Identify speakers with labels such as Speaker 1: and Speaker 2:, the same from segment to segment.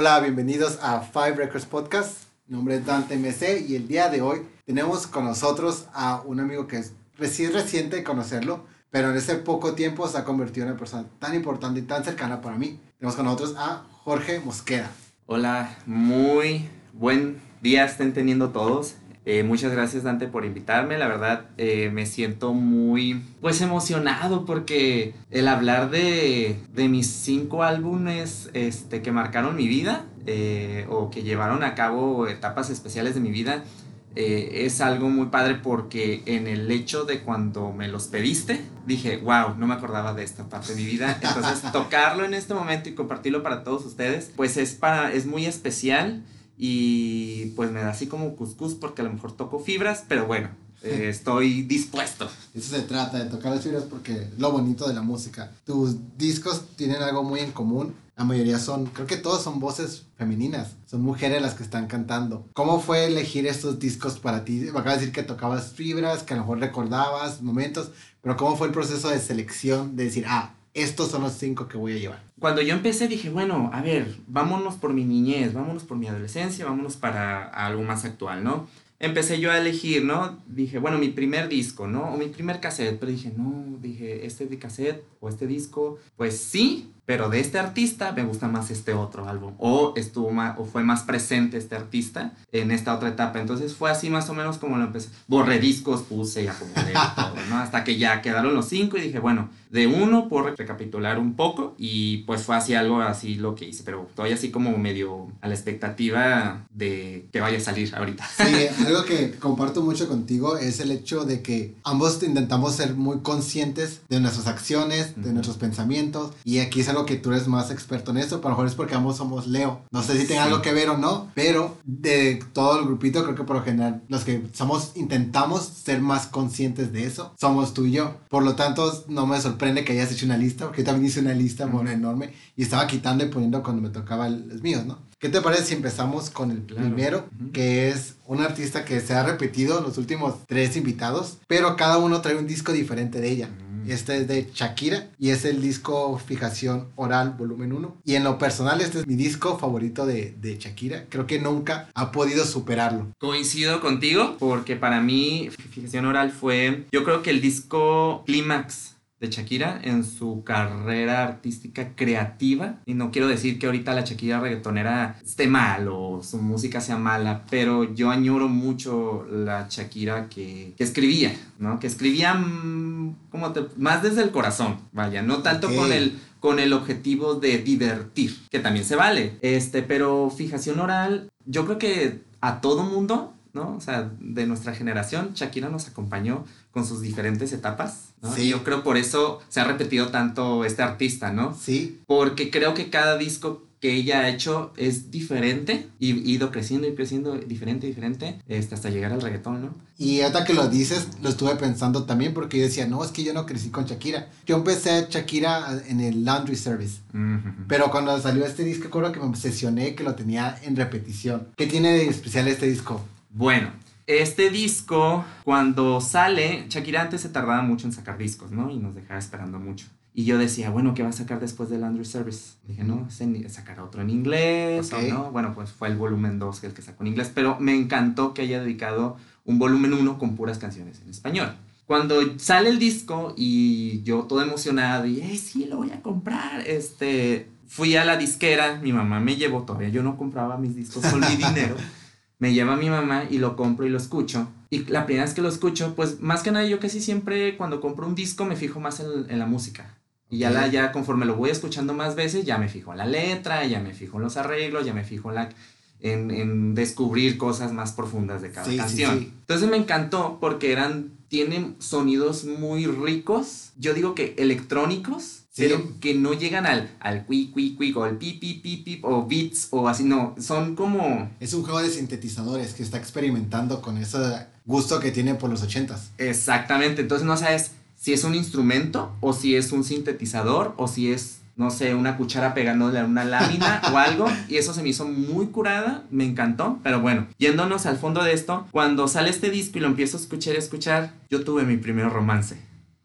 Speaker 1: Hola, bienvenidos a Five Records Podcast. Mi nombre es Dante MC y el día de hoy tenemos con nosotros a un amigo que es recién reciente conocerlo, pero en ese poco tiempo se ha convertido en una persona tan importante y tan cercana para mí. Tenemos con nosotros a Jorge Mosquera.
Speaker 2: Hola, muy buen día estén teniendo todos. Eh, muchas gracias Dante por invitarme, la verdad eh, me siento muy pues emocionado porque el hablar de, de mis cinco álbumes este, que marcaron mi vida eh, o que llevaron a cabo etapas especiales de mi vida es algo muy padre porque en el hecho de cuando me los pediste dije, wow, no me acordaba de esta parte de mi vida, entonces tocarlo en este momento y compartirlo para todos ustedes pues es, para, es muy especial y pues me da así como cuscús porque a lo mejor toco fibras, pero bueno, eh, estoy dispuesto.
Speaker 1: Eso se trata, de tocar las fibras porque lo bonito de la música. Tus discos tienen algo muy en común. La mayoría son, creo que todos son voces femeninas, son mujeres las que están cantando. ¿Cómo fue elegir estos discos para ti? Me acabas de decir que tocabas fibras, que a lo mejor recordabas momentos, pero ¿cómo fue el proceso de selección de decir, ah, estos son los cinco que voy a llevar.
Speaker 2: Cuando yo empecé dije, bueno, a ver, vámonos por mi niñez, vámonos por mi adolescencia, vámonos para algo más actual, ¿no? Empecé yo a elegir, ¿no? Dije, bueno, mi primer disco, ¿no? O mi primer cassette, pero dije, no, dije, este de cassette o este disco, pues sí, pero de este artista me gusta más este otro álbum o estuvo más, o fue más presente este artista en esta otra etapa entonces fue así más o menos como lo empecé borré discos puse y acomodé todo no hasta que ya quedaron los cinco y dije bueno de uno por recapitular un poco y pues fue así algo así lo que hice pero todavía así como medio a la expectativa de que vaya a salir ahorita
Speaker 1: sí algo que comparto mucho contigo es el hecho de que ambos intentamos ser muy conscientes de nuestras acciones de nuestros pensamientos y aquí es algo que tú eres más experto en eso, pero a lo mejor es porque ambos somos Leo. No sé si tenga algo que ver o no, pero de todo el grupito creo que por lo general los que somos intentamos ser más conscientes de eso, somos tú y yo. Por lo tanto, no me sorprende que hayas hecho una lista, porque yo también hice una lista muy enorme y estaba quitando y poniendo cuando me tocaba los míos, ¿no? ¿Qué te parece si empezamos con el primero, que es un artista que se ha repetido en los últimos tres invitados, pero cada uno trae un disco diferente de ella? Este es de Shakira y es el disco Fijación Oral Volumen 1. Y en lo personal este es mi disco favorito de, de Shakira. Creo que nunca ha podido superarlo.
Speaker 2: Coincido contigo porque para mí Fijación Oral fue yo creo que el disco clímax de Shakira en su carrera artística creativa. Y no quiero decir que ahorita la Shakira reggaetonera esté mal o su música sea mala, pero yo añoro mucho la Shakira que, que escribía, ¿no? Que escribía mm, como más desde el corazón, vaya, no tanto con el con el objetivo de divertir, que también se vale. Este, pero fijación oral, yo creo que a todo mundo ¿no? O sea, de nuestra generación, Shakira nos acompañó con sus diferentes etapas, ¿no? Sí. Y yo creo por eso se ha repetido tanto este artista, ¿no?
Speaker 1: Sí.
Speaker 2: Porque creo que cada disco que ella ha hecho es diferente y ido creciendo y creciendo diferente, diferente, este, hasta llegar al reggaetón, ¿no?
Speaker 1: Y ahorita que lo dices, lo estuve pensando también porque yo decía, no, es que yo no crecí con Shakira. Yo empecé a Shakira en el Laundry Service. Pero cuando salió este disco, creo que me obsesioné que lo tenía en repetición. ¿Qué tiene de especial este disco?
Speaker 2: Bueno, este disco, cuando sale, Shakira antes se tardaba mucho en sacar discos, ¿no? Y nos dejaba esperando mucho. Y yo decía, bueno, ¿qué va a sacar después del Laundry Service? Dije, no, sacará otro en inglés o no. Bueno, pues fue el volumen 2 el que sacó en inglés, pero me encantó que haya dedicado un volumen 1 con puras canciones en español. Cuando sale el disco y yo todo emocionado y, eh, sí, lo voy a comprar, este, fui a la disquera, mi mamá me llevó, todavía yo no compraba mis discos con mi dinero me lleva mi mamá y lo compro y lo escucho. Y la primera vez que lo escucho, pues más que nada yo casi siempre cuando compro un disco me fijo más en, la música. Y ya, la, ya conforme lo voy escuchando más veces, ya me fijo en la letra, ya me fijo en los arreglos, ya me fijo en, la, en, descubrir cosas más profundas de cada canción. Entonces me encantó porque eran, tienen sonidos muy ricos, yo digo que electrónicos, pero que no llegan al, al quick, quick, quick, o al pip, pip, pip, pip, o beats, o así, no, son como...
Speaker 1: Es un juego de sintetizadores que está experimentando con ese gusto que tiene por los ochentas.
Speaker 2: Exactamente, entonces no sabes si es un instrumento, o si es un sintetizador, o si es no sé, una cuchara pegándole a una lámina o algo. Y eso se me hizo muy curada, me encantó. Pero bueno, yéndonos al fondo de esto, cuando sale este disco y lo empiezo a escuchar y escuchar, yo tuve mi primer romance.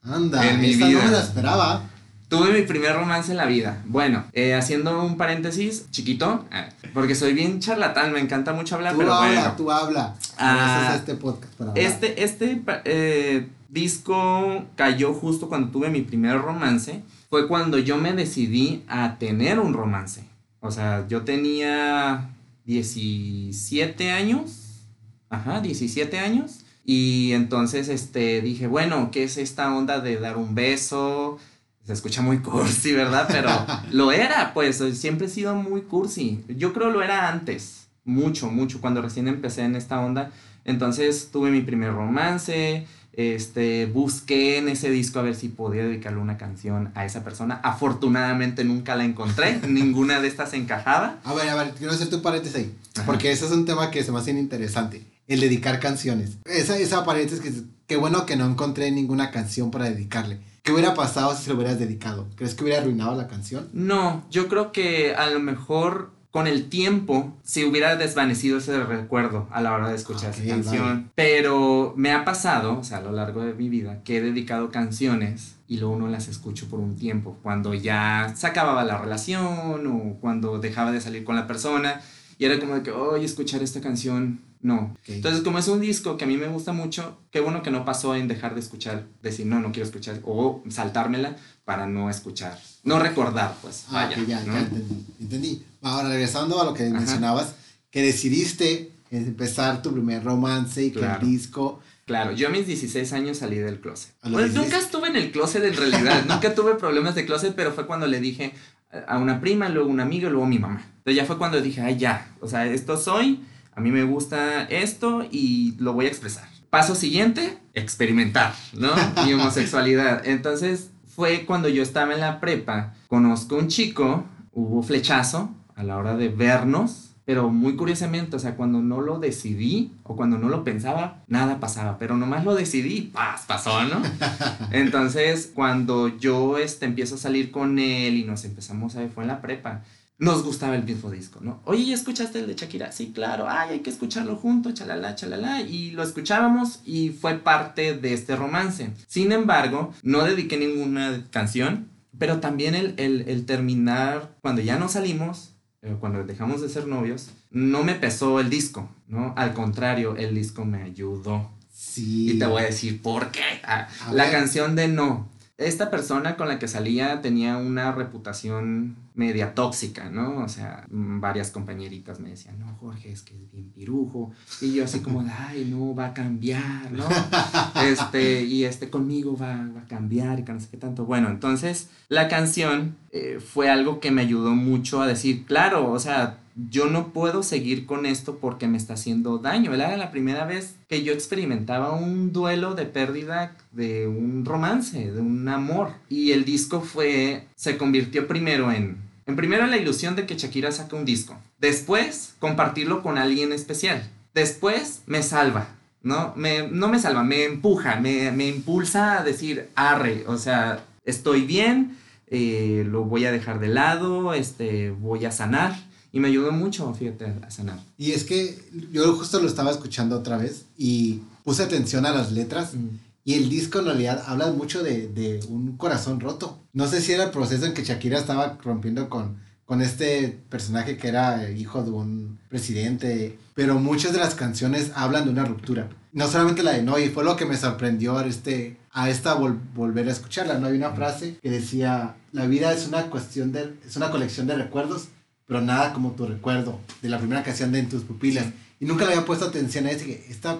Speaker 1: Anda, en mi vida. no me la esperaba.
Speaker 2: Tuve mi primer romance en la vida. Bueno, eh, haciendo un paréntesis chiquito, eh, Porque soy bien charlatán, me encanta mucho hablar,
Speaker 1: tú
Speaker 2: pero
Speaker 1: habla,
Speaker 2: bueno.
Speaker 1: Tú habla,
Speaker 2: Ah,
Speaker 1: es este podcast para hablar.
Speaker 2: Este, este eh, disco cayó justo cuando tuve mi primer romance. Fue cuando yo me decidí a tener un romance. O sea, yo tenía 17 años. Ajá, 17 años. Y entonces este, dije, bueno, ¿qué es esta onda de dar un beso? Se escucha muy cursi, ¿verdad? Pero lo era, pues siempre he sido muy cursi. Yo creo lo era antes, mucho, mucho, cuando recién empecé en esta onda. Entonces tuve mi primer romance, este, busqué en ese disco a ver si podía dedicarle una canción a esa persona. Afortunadamente nunca la encontré, ninguna de estas encajaba.
Speaker 1: A ver, a ver, quiero hacer tu paréntesis ahí.
Speaker 2: Ajá.
Speaker 1: Porque ese es un tema que se me hace interesante. El dedicar canciones. Esa, esa paréntesis que qué bueno que no encontré ninguna canción para dedicarle. ¿Qué hubiera pasado si se lo hubieras dedicado? ¿Crees que hubiera arruinado la canción?
Speaker 2: No, yo creo que a lo mejor con el tiempo se hubiera desvanecido ese recuerdo a la hora de escuchar esa canción. Pero me ha pasado, o sea, a lo largo de mi vida, que he dedicado canciones y luego no las escucho por un tiempo. Cuando ya se acababa la relación o cuando dejaba de salir con la persona. Y era como de que, oye, escuchar esta canción, no.
Speaker 1: Ok.
Speaker 2: Entonces, como es un disco que a mí me gusta mucho, qué bueno que no pasó en dejar de escuchar, decir, no, no quiero escuchar, o saltármela para no escuchar, no recordar, pues,
Speaker 1: Ah,
Speaker 2: vaya.
Speaker 1: ya,
Speaker 2: ¿no?
Speaker 1: ya entendí, entendí. Ahora, regresando a lo que
Speaker 2: Ajá.
Speaker 1: mencionabas, que decidiste empezar tu primer romance y que
Speaker 2: Claro.
Speaker 1: el disco...
Speaker 2: Claro, yo a mis 16 años salí del closet.
Speaker 1: 16.
Speaker 2: nunca estuve en el closet en realidad, nunca tuve problemas de closet, pero fue cuando le dije a una prima, luego una amiga, y luego mi mamá. Entonces ya fue cuando dije, ay, ya, o sea, esto soy, a mí me gusta esto y lo voy a expresar. Paso siguiente, experimentar, ¿no? Mi homosexualidad. Entonces fue cuando yo estaba en la prepa, conozco un chico, hubo flechazo a la hora de vernos, pero muy curiosamente, o sea, cuando no lo decidí o cuando no lo pensaba, nada pasaba, pero nomás lo decidí, paz, pasó, ¿no? Entonces, cuando yo este, empiezo a salir con él y nos empezamos a ver, fue en la prepa, nos gustaba el mismo disco, ¿no? Oye, ¿ya escuchaste el de Shakira? Sí, claro, ay, hay que escucharlo junto, chalala, chalala, y lo escuchábamos y fue parte de este romance. Sin embargo, no dediqué ninguna canción, pero también el, el, el terminar, cuando ya no salimos, eh, cuando dejamos de ser novios, no me pesó el disco, ¿no? Al contrario, el disco me ayudó.
Speaker 1: Sí.
Speaker 2: Y te voy a decir por qué. Ah, la
Speaker 1: ver.
Speaker 2: canción de No. Esta persona con la que salía tenía una reputación media tóxica, ¿no? O sea, mm, varias compañeritas me decían, no, Jorge, es que es bien pirujo. Y yo así como, ay, no, va a cambiar, ¿no? Este, y este conmigo va, va a cambiar y que no sé qué tanto. Bueno, entonces la canción eh, fue algo que me ayudó mucho a decir, claro, o sea, yo no puedo seguir con esto porque me está haciendo daño. Era la primera vez que yo experimentaba un duelo de pérdida de un romance, de un amor. Y el disco fue, se convirtió primero en, en primero la ilusión de que Shakira saca un disco. Después, compartirlo con alguien especial. Después, me salva. ¿no? Me, no me salva, me empuja, me, me impulsa a decir, arre, o sea, estoy bien, eh, lo voy a dejar de lado, este, voy a sanar. Y me ayudó mucho, fíjate, a sanar.
Speaker 1: Y es que yo justo lo estaba escuchando otra vez y puse atención a las letras y el disco en realidad habla mucho de, de un corazón roto. No sé si era el proceso en que Shakira estaba rompiendo con, con este personaje que era hijo de un presidente, pero muchas de las canciones hablan de una ruptura. No solamente la de No, y fue lo que me sorprendió a, este, a esta vol- volver a escucharla. No hay una frase que decía, la vida es una cuestión de, es una colección de recuerdos, pero nada como tu recuerdo de la primera canción de En tus pupilas. Y nunca le había puesto atención a eso, que esta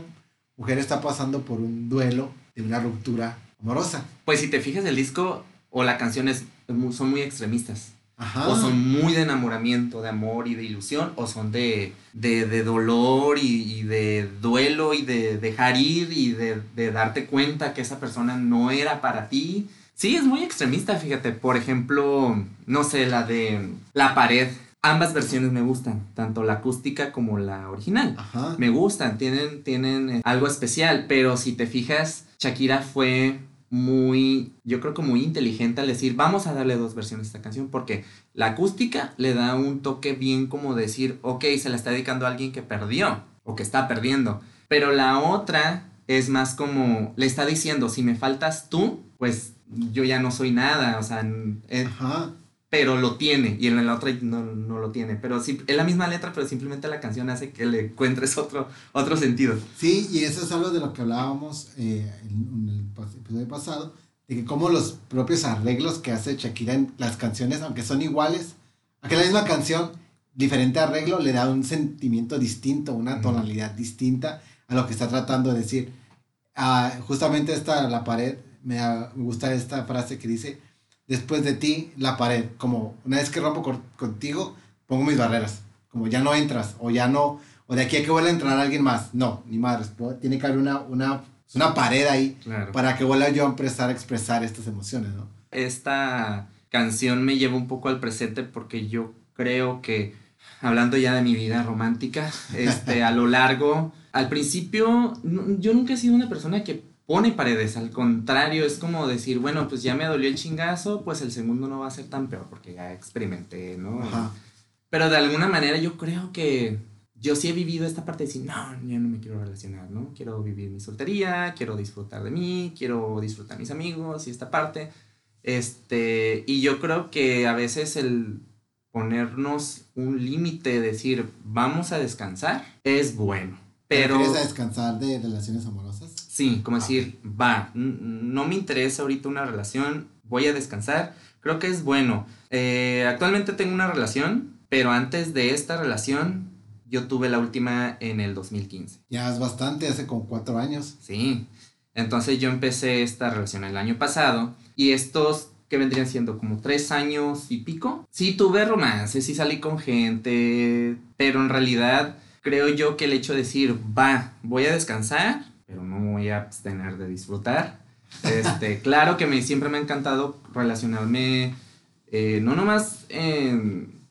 Speaker 1: mujer está pasando por un duelo de una ruptura amorosa.
Speaker 2: Pues si te fijas, el disco o la canción es, mu- son muy extremistas.
Speaker 1: Ajá.
Speaker 2: O son muy de enamoramiento, de amor y de ilusión, o son de, de, de dolor y, y de duelo y de dejar ir y de, de darte cuenta que esa persona no era para ti. Sí, es muy extremista, fíjate. Por ejemplo, no sé, la de La pared. Ambas versiones me gustan, tanto la acústica como la original.
Speaker 1: Ajá.
Speaker 2: Me gustan, tienen, tienen eh, algo especial, pero si te fijas, Shakira fue muy, yo creo que muy inteligente al decir, vamos a darle dos versiones a esta canción, porque la acústica le da un toque bien como decir, ok, se la está dedicando a alguien que perdió o que está perdiendo, pero la otra es más como, le está diciendo, si me faltas tú, pues yo ya no soy nada, o sea, n- eh,
Speaker 1: Ajá.
Speaker 2: Pero lo tiene y en la otra no, no lo tiene. Pero sí, es la misma letra, pero simplemente la canción hace que le encuentres otro, otro sentido.
Speaker 1: Sí, y eso es algo de lo que hablábamos eh, en, el episodio pasado, de que como los propios arreglos que hace Shakira en las canciones, aunque son iguales, aunque la misma canción, diferente arreglo, le da un sentimiento distinto, una tonalidad distinta a lo que está tratando de decir. Ah, justamente esta, la pared, me, me gusta esta frase que dice, después de ti la pared. Como una vez que rompo contigo, pongo mis barreras. Como ya no entras o ya no, o de aquí a que vuelva a entrar alguien más. No, ni madres. Tiene que haber una, una, una pared ahí para que vuelva yo a empezar a expresar estas emociones, ¿no?
Speaker 2: Esta canción me lleva un poco al presente porque yo creo que, hablando ya de mi vida romántica, este, a lo largo, al principio, yo nunca he sido una persona que pone paredes, al contrario, es como decir, bueno, pues ya me dolió el chingazo, pues el segundo no va a ser tan peor porque ya experimenté, ¿no? Pero de alguna manera yo creo que yo sí he vivido esta parte de decir, no, yo no me quiero relacionar, ¿no? Quiero vivir mi soltería, quiero disfrutar de mí, quiero disfrutar mis amigos y esta parte. Este, y yo creo que a veces el ponernos un límite, decir, vamos a descansar, es bueno. Pero...
Speaker 1: ¿Quieres descansar de relaciones amorosas?
Speaker 2: Sí, como decir, va, no me interesa ahorita una relación, voy a descansar. Creo que es bueno. Eh, actualmente tengo una relación, pero antes de esta relación yo tuve la última en el 2015.
Speaker 1: Ya es bastante, hace como cuatro años.
Speaker 2: Sí. Entonces yo empecé esta relación el año pasado y estos que vendrían siendo como tres años y pico. Sí tuve romances, sí salí con gente, pero en realidad creo yo que el hecho de decir, va, voy a descansar, pero no me voy a abstener de disfrutar. Este, claro que me, siempre me ha encantado relacionarme, eh, no nomás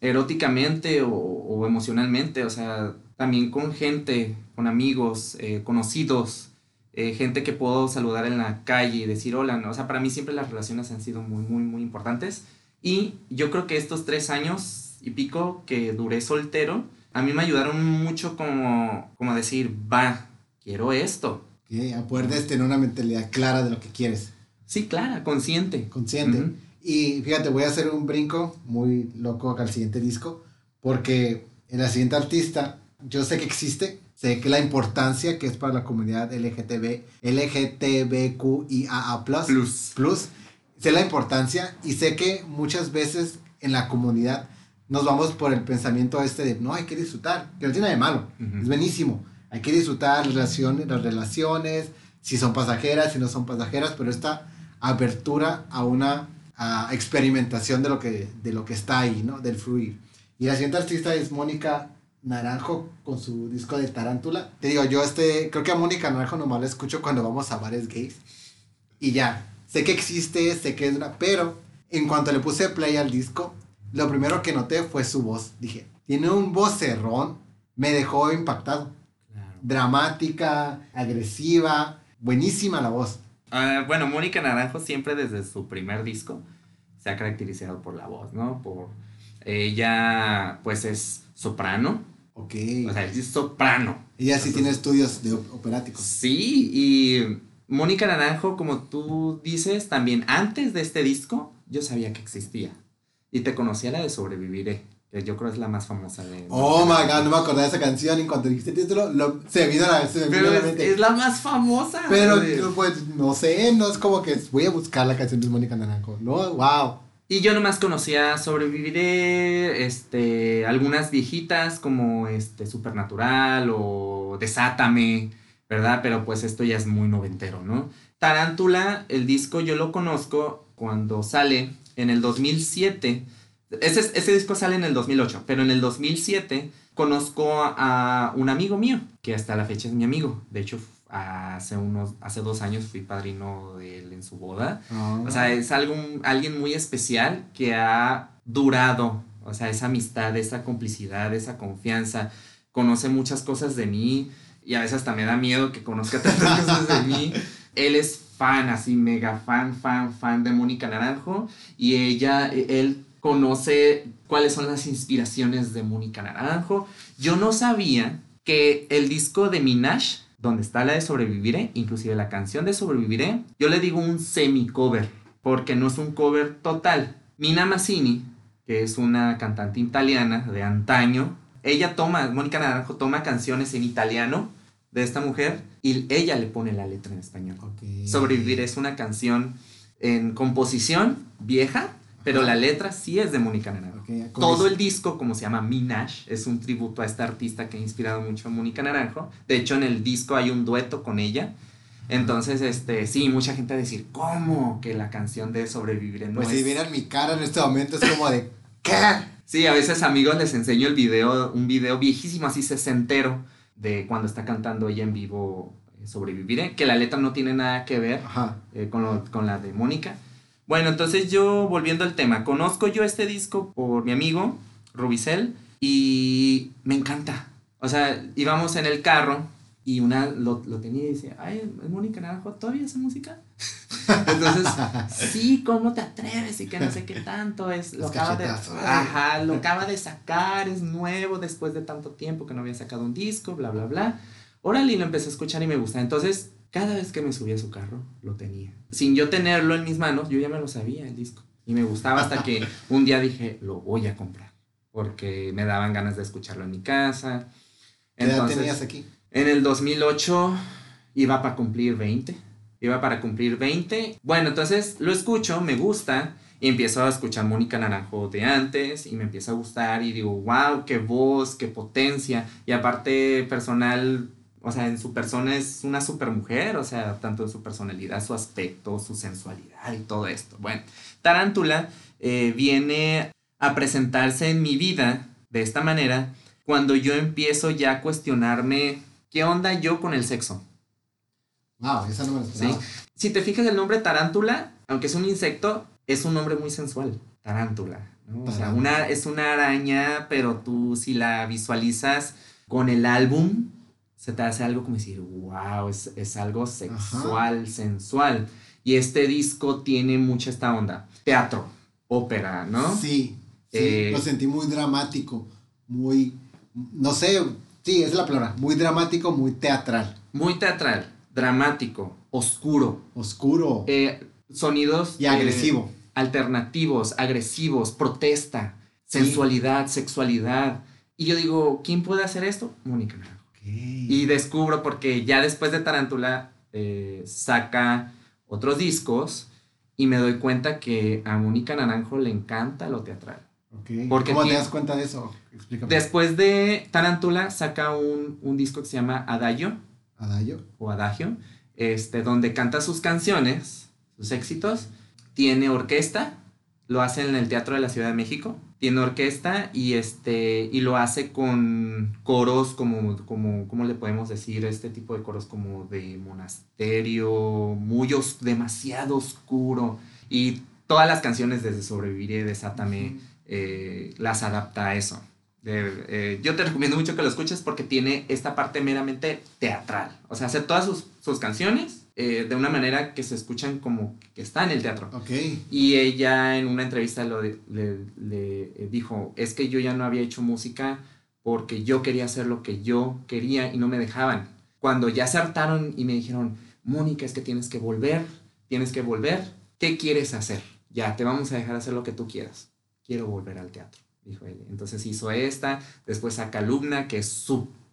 Speaker 2: eróticamente o, emocionalmente, o sea, también con gente, con amigos, eh, conocidos, eh, gente que puedo saludar en la calle y decir hola, ¿no? O sea, para mí siempre las relaciones han sido muy, muy, muy importantes. Y yo creo que estos tres años y pico que duré soltero, a mí me ayudaron mucho como, como decir, va, quiero esto.
Speaker 1: Que puedes tener una mentalidad clara de lo que quieres.
Speaker 2: Sí, clara, consciente.
Speaker 1: Consciente. Y fíjate, voy a hacer un brinco muy loco acá al siguiente disco, porque en la siguiente artista, yo sé que existe, sé que la importancia que es para la comunidad LGTB, LGTBQIAA+,
Speaker 2: plus.
Speaker 1: plus, sé la importancia y sé que muchas veces en la comunidad nos vamos por el pensamiento este de, no, hay que disfrutar, que no tiene nada de malo, es buenísimo, hay que disfrutar las relaciones, las relaciones, si son pasajeras, si no son pasajeras, pero esta apertura a una experimentación de lo, que, de lo que está ahí, ¿no? Del fluir. Y la siguiente artista es Mónica Naranjo con su disco de Tarántula. Te digo, yo este, creo que a Mónica Naranjo nomás la escucho cuando vamos a bares gays. Y ya, sé que existe, sé que es una, pero en cuanto le puse play al disco, lo primero que noté fue su voz. Dije, tiene un vocerrón, me dejó impactado dramática, agresiva, buenísima la voz.
Speaker 2: Ah, bueno, Mónica Naranjo siempre desde su primer disco se ha caracterizado por la voz, ¿no? Por ella, pues es soprano.
Speaker 1: Ok.
Speaker 2: O sea, es soprano.
Speaker 1: Ella sí tiene estudios de operáticos.
Speaker 2: Sí, y Mónica Naranjo, como tú dices, también antes de este disco, yo sabía que existía. Y te conocía la de Sobreviviré yo creo es la más famosa de...
Speaker 1: Oh my god, no me acordaba de esa canción y cuando dijiste el título, lo, se vino la, se
Speaker 2: Pero la mente. Es, la más famosa.
Speaker 1: Pero pues no sé, no es como que voy a buscar la canción de Mónica Naranjo, ¿no? Wow.
Speaker 2: Y yo nomás conocía Sobreviviré, este, algunas viejitas como este, Supernatural o Desátame, ¿verdad? Pero pues esto ya es muy noventero, ¿no? Tarántula, el disco yo lo conozco cuando sale en el 2007 ese, disco sale en el 2008, pero en el 2007 conozco a, un amigo mío, que hasta la fecha es mi amigo. De hecho, hace, unos, hace dos años fui padrino de él en su boda. O sea, es algo, alguien muy especial que ha durado, o sea, esa amistad, esa complicidad, esa confianza. Conoce muchas cosas de mí y a veces hasta me da miedo que conozca tantas cosas de mí. Él es fan, así mega fan, fan, fan de Mónica Naranjo y ella, él conoce cuáles son las inspiraciones de Mónica Naranjo. Yo no sabía que el disco de Minash, donde está la de Sobreviviré, inclusive la canción de Sobreviviré, yo le digo un semi-cover, porque no es un cover total. Mina Massini que es una cantante italiana de antaño. Ella toma, Mónica Naranjo toma canciones en italiano de esta mujer y ella le pone la letra en español. Sobrevivir es una canción en composición vieja, pero la letra sí es de Mónica Naranjo. Todo el disco, como se llama Minash, es un tributo a esta artista que ha inspirado mucho a Mónica Naranjo. De hecho, en el disco hay un dueto con ella. Entonces, este, sí, mucha gente va a decir, ¿cómo que la canción de Sobrevivir en
Speaker 1: Pues si vieran mi cara en este momento, es como de, ¿qué?
Speaker 2: Sí, a veces amigos les enseño el video, un video viejísimo, así sesentero, de cuando está cantando ella en vivo eh, Sobreviviré, que la letra no tiene nada que ver eh, con, con la de Mónica. Bueno, entonces yo, volviendo al tema, conozco yo este disco por mi amigo Rubicel y me encanta. O sea, íbamos en el carro y una lo, lo tenía y decía, ay, Mónica Naranjo todavía hace música. Entonces, sí, ¿cómo te atreves? Y que no sé qué tanto es. Lo acaba de, ajá, lo acaba de sacar, es nuevo después de tanto tiempo que no había sacado un disco, bla, bla, bla. Órale, y lo empecé a escuchar y me gusta. Entonces, cada vez que me subía a su carro, lo tenía. Sin yo tenerlo en mis manos, yo ya me lo sabía el disco. Y me gustaba hasta que un día dije, lo voy a comprar. Porque me daban ganas de escucharlo en mi casa.
Speaker 1: ¿Qué edad tenías aquí?
Speaker 2: En el 2008 iba para cumplir 20. Iba para cumplir 20. Bueno, entonces lo escucho, me gusta. Y empiezo a escuchar Mónica Naranjo de antes y me empieza a gustar y digo, wow, qué voz, qué potencia. Y aparte personal, o sea, en su persona es una super mujer, o sea, tanto en su personalidad, su aspecto, su sensualidad y todo esto. Bueno, Tarántula eh, viene a presentarse en mi vida de esta manera cuando yo empiezo ya a cuestionarme ¿Qué onda yo con el sexo?
Speaker 1: Wow, esa no me ¿Sí?
Speaker 2: Si te fijas el nombre tarántula, aunque es un insecto, es un nombre muy sensual. Tarántula. O sea, una, es una araña, pero tú si la visualizas con el álbum, se te hace algo como decir, wow, es, algo sexual, sensual. Y este disco tiene mucha esta onda. Teatro, ópera, ¿no?
Speaker 1: Sí, sí eh, lo sentí muy dramático, muy, no sé, Sí, es la palabra. Muy dramático, muy teatral.
Speaker 2: Muy teatral, dramático, oscuro.
Speaker 1: Oscuro.
Speaker 2: Eh, sonidos.
Speaker 1: Y agresivo.
Speaker 2: Eh, alternativos, agresivos, protesta, sensualidad, sexualidad. Y yo digo, ¿quién puede hacer esto? Mónica Naranjo. Y descubro porque ya después de Tarántula eh, saca otros discos y me doy cuenta que a Mónica Naranjo le encanta lo teatral.
Speaker 1: ¿Cómo te das cuenta de eso?
Speaker 2: Después de Tarántula saca un, disco que se llama Adagio.
Speaker 1: Adagio.
Speaker 2: O Adagio. Este, donde canta sus canciones, sus éxitos. Tiene orquesta. Lo hace en el Teatro de la Ciudad de México. Tiene orquesta y, este, y lo hace con coros como, como, ¿cómo le podemos decir? Este tipo de coros como de monasterio, muy demasiado oscuro. Y todas las canciones desde Sobreviviré, Desátame. Eh, las adapta a eso. Eh, yo te recomiendo mucho que lo escuches porque tiene esta parte meramente teatral. O sea, hace todas sus, canciones eh, de una manera que se escuchan como que está en el teatro. Y ella en una entrevista lo le, dijo, es que yo ya no había hecho música porque yo quería hacer lo que yo quería y no me dejaban. Cuando ya se hartaron y me dijeron, Mónica, es que tienes que volver, tienes que volver, ¿qué quieres hacer? Ya, te vamos a dejar hacer lo que tú quieras quiero volver al teatro, dijo ella. Entonces hizo esta, después saca Alumna, que es súper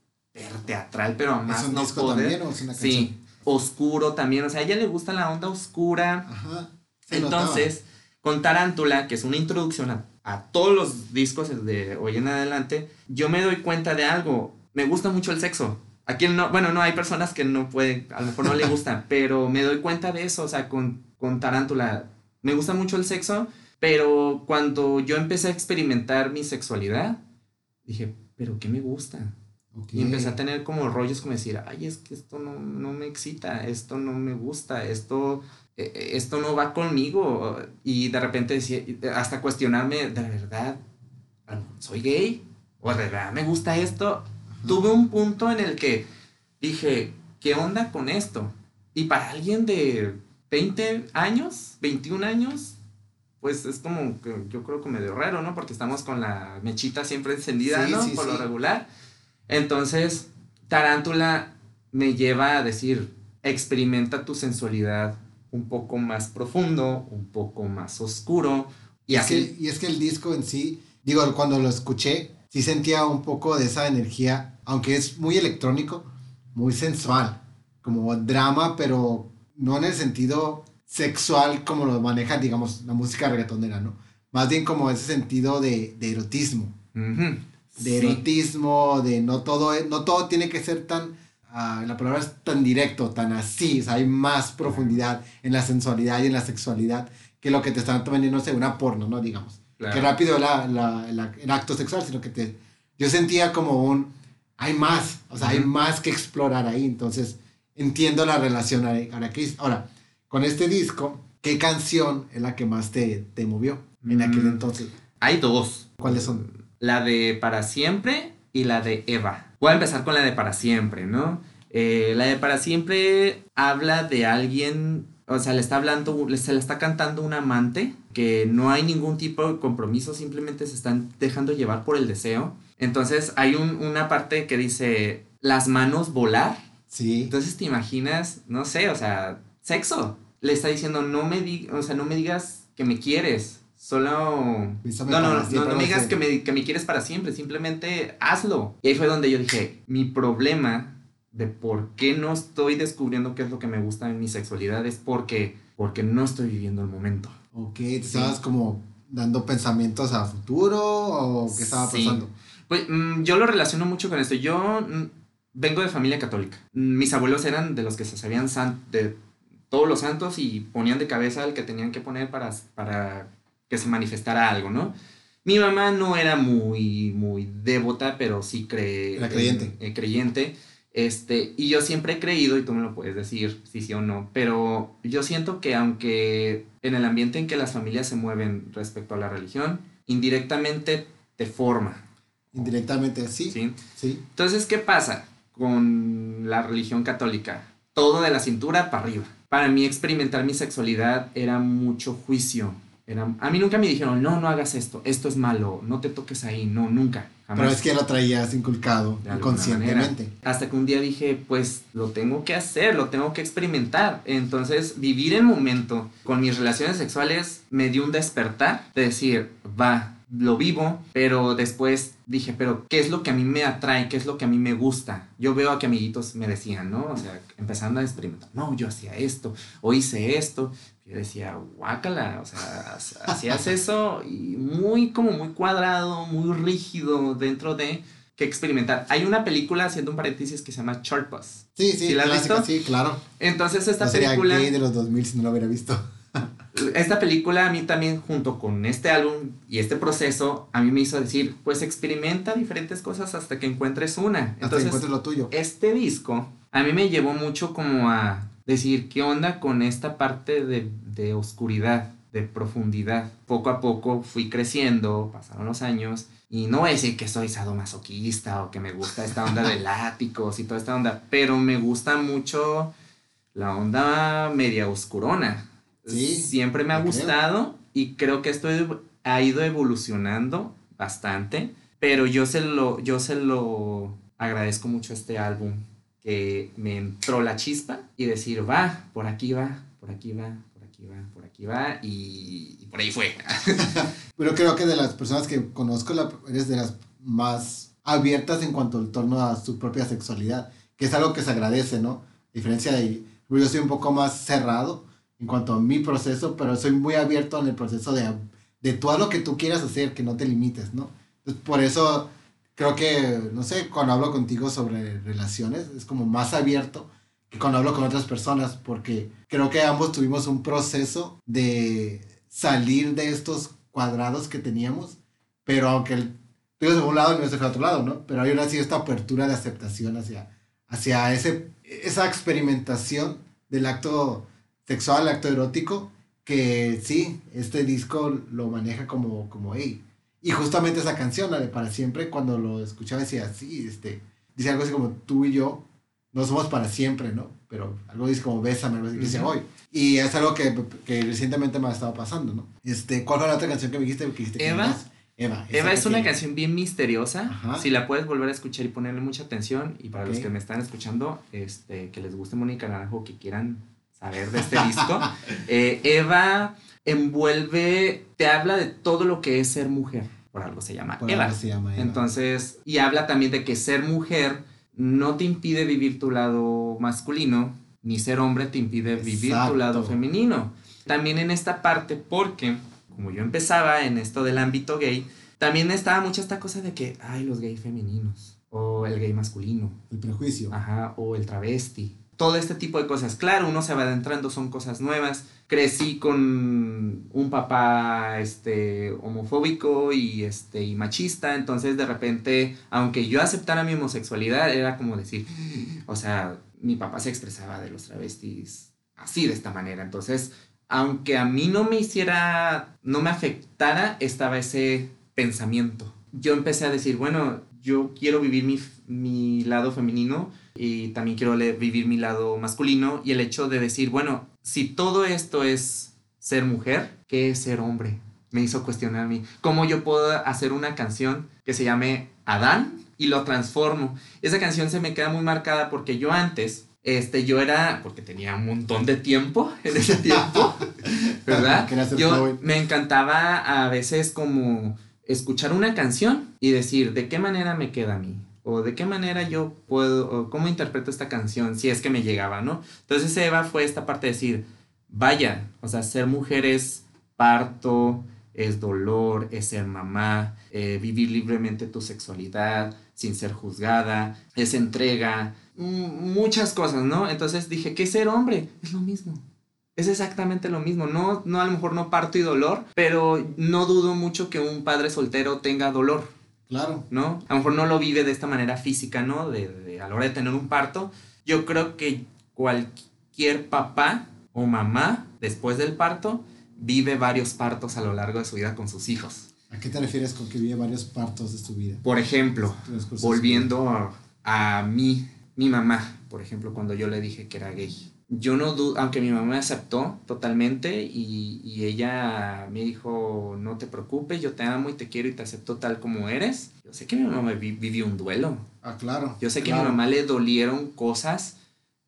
Speaker 2: teatral, pero más
Speaker 1: ¿Es un disco también o es una
Speaker 2: Sí, oscuro también, o sea, a ella le gusta la onda oscura. Ajá. Entonces, con Tarántula, que es una introducción a, a todos los discos de hoy en adelante, yo me doy cuenta de algo. Me gusta mucho el sexo. Aquí no, bueno, no hay personas que no pueden, a lo mejor no le gusta, pero me doy cuenta de eso, o sea, con, con Tarántula. Me gusta mucho el sexo, pero cuando yo empecé a experimentar mi sexualidad, dije, pero ¿qué me gusta? Y empecé a tener como rollos como decir, ay, es que esto no, me excita, esto no me gusta, esto, eh, eh, esto no va conmigo. Y de repente decía, hasta cuestionarme, ¿de verdad soy gay? ¿O de verdad me gusta esto? Tuve un punto en el que dije, ¿qué onda con esto? Y para alguien de 20 años, 21 años, pues es como que yo creo que medio raro, ¿no? Porque estamos con la mechita siempre encendida, ¿no? Por lo regular. Entonces, Tarántula me lleva a decir, experimenta tu sensualidad un poco más profundo, un poco más oscuro, Y
Speaker 1: Es
Speaker 2: así.
Speaker 1: que- y es que el disco en sí, digo, cuando lo escuché, sí sentía un poco de esa energía, aunque es muy electrónico, muy sensual, como drama, pero no en el sentido sexual como lo maneja, digamos, la música reggaetonera, ¿no? Más bien como ese sentido de, de erotismo. De
Speaker 2: Sí.
Speaker 1: erotismo, de no todo, no todo tiene que ser tan, ah, la palabra es tan directo, tan así, o sea, hay más profundidad en la sensualidad y en la sexualidad que lo que te están vendiendo, no sé, una porno, ¿no? Digamos.
Speaker 2: Claro.
Speaker 1: Que rápido la, la- la- el acto sexual, sino que te, yo sentía como un, hay más, o sea, hay
Speaker 2: Ujú.
Speaker 1: más que explorar ahí, entonces entiendo la relación ahora, que- ahora, con este disco, ¿qué canción es la que más te, te movió en aquel
Speaker 2: Mm.
Speaker 1: entonces?
Speaker 2: Hay dos.
Speaker 1: ¿Cuáles son?
Speaker 2: La de Para Siempre y la de Eva. Voy a empezar con la de Para Siempre, ¿no? Eh, la de Para Siempre habla de alguien, o sea, le está hablando, se le está cantando un amante que no hay ningún tipo de compromiso, simplemente se están dejando llevar por el deseo. Entonces hay un- una parte que dice, las manos volar.
Speaker 1: Sí.
Speaker 2: Entonces te imaginas, no sé, o sea, sexo. Le está diciendo, no me, di o sea, no me digas que me quieres. Solo... No, no, no, no, me digas que me, que me quieres para siempre, simplemente hazlo. Y ahí fue donde yo dije, mi problema de por qué no estoy descubriendo qué es lo que me gusta en mi sexualidad es porque, porque no estoy viviendo el momento.
Speaker 1: Ok, ¿te estabas como dando pensamientos a futuro o qué estaba
Speaker 2: Sí.
Speaker 1: pasando?
Speaker 2: Pues mm, yo lo relaciono mucho con esto. Yo mm, vengo de familia católica. Mis abuelos eran de los que se sabían san- de todos los santos y ponían de cabeza el que tenían que poner para, para que se manifestara algo, ¿no? Mi mamá no era muy, muy devota, pero sí cree...
Speaker 1: Creyente.
Speaker 2: eh, creyente. Este, y yo siempre he creído, y tú me lo puedes decir si sí o no, pero yo siento que aunque en el ambiente en que las familias se mueven respecto a la religión, indirectamente te forma.
Speaker 1: Indirectamente, sí. Sí.
Speaker 2: ¿sí? Entonces, ¿qué pasa con la religión católica? Todo de la cintura para arriba. Para mí experimentar mi sexualidad era mucho juicio. Era, a mí nunca me dijeron, no, no hagas esto, esto es malo, no te toques ahí, no, nunca. Jamás.
Speaker 1: Pero es que lo traías inculcado inconscientemente.
Speaker 2: Hasta que un día dije, pues lo tengo que hacer, lo tengo que experimentar. Entonces, vivir el momento con mis relaciones sexuales me dio un despertar de decir, va, lo vivo, pero después dije, pero ¿qué es lo que a mí me atrae? ¿Qué es lo que a mí me gusta? Yo veo a que amiguitos me decían, ¿no? O sea, empezando a experimentar, no, yo hacía esto, o hice esto. Yo decía, guácala, o sea, hacías eso y muy como muy cuadrado, muy rígido dentro de que experimentar. Hay una película, haciendo un paréntesis, que se llama Short Bus.
Speaker 1: Sí, sí,
Speaker 2: ¿Sí la has
Speaker 1: clásica,
Speaker 2: visto?
Speaker 1: sí, claro.
Speaker 2: Entonces esta
Speaker 1: no sería
Speaker 2: película,
Speaker 1: gay de los 2000 si no lo hubiera visto.
Speaker 2: esta película a mí también junto con este álbum y este proceso, a mí me hizo decir, pues experimenta diferentes cosas hasta que encuentres una.
Speaker 1: Hasta que
Speaker 2: Entonces,
Speaker 1: encuentres lo tuyo.
Speaker 2: este disco a mí me llevó mucho como a decir, ¿qué onda con esta parte de, de oscuridad, de profundidad? Poco a poco fui creciendo, pasaron los años, y no voy a decir que soy sadomasoquista o que me gusta esta onda de látigos y toda esta onda, pero me gusta mucho la onda media oscurona.
Speaker 1: Sí,
Speaker 2: Siempre me ha
Speaker 1: creo.
Speaker 2: gustado y creo que esto ha ido evolucionando bastante, pero yo se lo, yo se lo agradezco mucho a este álbum, que me entró la chispa y decir, va, por aquí va, por aquí va, por aquí va, por aquí va, y, y por ahí fue.
Speaker 1: Pero creo que de las personas que conozco, la, eres de las más abiertas en cuanto al torno a su propia sexualidad, que es algo que se agradece, ¿no? A diferencia de, yo soy un poco más cerrado en cuanto a mi proceso, pero soy muy abierto en el proceso de, de todo lo que tú quieras hacer, que no te limites, ¿no? Entonces, por eso creo que, no sé, cuando hablo contigo sobre relaciones, es como más abierto que cuando hablo con otras personas, porque creo que ambos tuvimos un proceso de salir de estos cuadrados que teníamos, pero aunque el tuyo a un lado y mío a otro lado, ¿no? Pero hay una esta apertura de aceptación hacia, hacia ese, esa experimentación del acto sexual, acto erótico, que sí, este disco lo maneja como, como hey. Y justamente esa canción, la de Para Siempre, cuando lo escuchaba decía, sí, este, dice algo así como tú y yo no somos para siempre, ¿no? Pero algo dice como bésame, algo así que dice hoy. Y es algo que, que recientemente me ha estado pasando, ¿no? Este, ¿Cuál fue la otra canción que me dijiste? Que dijiste
Speaker 2: Eva.
Speaker 1: Eva.
Speaker 2: Eva es una canción bien misteriosa.
Speaker 1: Ajá.
Speaker 2: Si la puedes volver a escuchar y ponerle mucha atención. Y para los
Speaker 1: Ok.
Speaker 2: que me están escuchando, este, que les guste Mónica Naranjo, que quieran saber de este disco, eh, Eva envuelve, te habla de todo lo que es ser mujer, por algo se llama
Speaker 1: Por
Speaker 2: Eva.
Speaker 1: algo se llama Eva.
Speaker 2: Entonces, y habla también de que ser mujer no te impide vivir tu lado masculino, ni ser hombre te impide vivir tu
Speaker 1: Exacto.
Speaker 2: lado femenino. También en esta parte, porque como yo empezaba en esto del ámbito gay, también estaba mucha esta cosa de que, ay, los gays femeninos, o el gay masculino,
Speaker 1: El prejuicio.
Speaker 2: Ajá, o el travesti. Todo este tipo de cosas. Claro, uno se va adentrando, son cosas nuevas. Crecí con un papá este, homofóbico y, este, y machista, entonces de repente, aunque yo aceptara mi homosexualidad, era como decir, o sea, mi papá se expresaba de los travestis así, de esta manera. Entonces, aunque a mí no me hiciera, no me afectara, estaba ese pensamiento. Yo empecé a decir, bueno, yo quiero vivir mi, mi lado femenino y también quiero vivir mi lado masculino y el hecho de decir, bueno, si todo esto es ser mujer, ¿qué es ser hombre? Me hizo cuestionar a mí. ¿Cómo yo puedo hacer una canción que se llame Adán y lo transformo? Esa canción se me queda muy marcada porque yo antes, este, yo era, porque tenía un montón de tiempo en ese tiempo, ¿verdad? Yo me encantaba a veces como escuchar una canción y decir, ¿de qué manera me queda a mí? O de qué manera yo puedo, o cómo interpreto esta canción, si es que me llegaba, ¿no? Entonces Eva fue esta parte de decir, vaya, o sea, ser mujer es parto, es dolor, es ser mamá, eh, vivir libremente tu sexualidad sin ser juzgada, es entrega, mm, muchas cosas, ¿no? Entonces dije, ¿qué ser hombre? Es lo mismo. Es exactamente lo mismo. No, no a lo mejor no parto y dolor, pero no dudo mucho que un padre soltero tenga dolor.
Speaker 1: Claro.
Speaker 2: ¿no? A lo mejor no lo vive de esta manera física, ¿no? De, de- a la hora de tener un parto. Yo creo que cualquier papá o mamá después del parto vive varios partos a lo largo de su vida con sus hijos.
Speaker 1: ¿A qué te refieres con que vive varios partos de su vida?
Speaker 2: Por ejemplo, volviendo a, a mí, mi mamá, por ejemplo, cuando yo le dije que era gay. Yo no dudo, aunque mi mamá me aceptó totalmente y, y ella me dijo, no te preocupes, yo te amo y te quiero y te acepto tal como eres. Yo sé que mi mamá vi- vivió un duelo.
Speaker 1: Ah, claro.
Speaker 2: Yo sé que a mi mamá le dolieron cosas,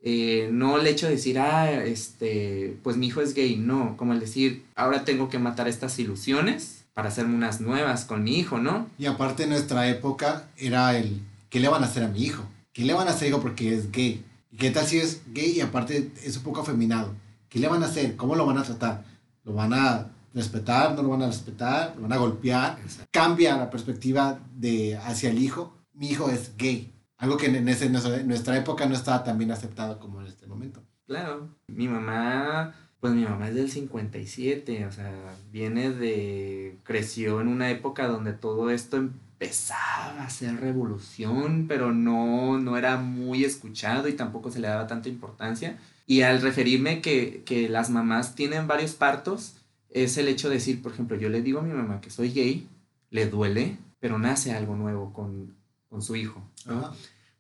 Speaker 2: eh, no el hecho de decir, ah, este, pues mi hijo es gay, no, como el decir, ahora tengo que matar estas ilusiones para hacerme unas nuevas con mi hijo, ¿no?
Speaker 1: Y aparte en nuestra época era el, ¿qué le van a hacer a mi hijo? ¿Qué le van a hacer hijo porque es gay? ¿Y qué tal si es gay y aparte es un poco afeminado? ¿Qué le van a hacer? ¿Cómo lo van a tratar? ¿Lo van a respetar? ¿No lo van a respetar? ¿Lo van a golpear? Cambia la perspectiva de hacia el hijo. Mi hijo es gay. Algo que en, ese- en nuestra, en nuestra época no estaba tan bien aceptado como en este momento.
Speaker 2: Claro, mi mamá, pues mi mamá es del 57, o sea, viene de, creció en una época donde todo esto empezaba a ser revolución, pero no, no era muy escuchado y tampoco se le daba tanta importancia. Y al referirme que, que las mamás tienen varios partos, es el hecho de decir, por ejemplo, yo le digo a mi mamá que soy gay, le duele, pero nace algo nuevo con, con su hijo.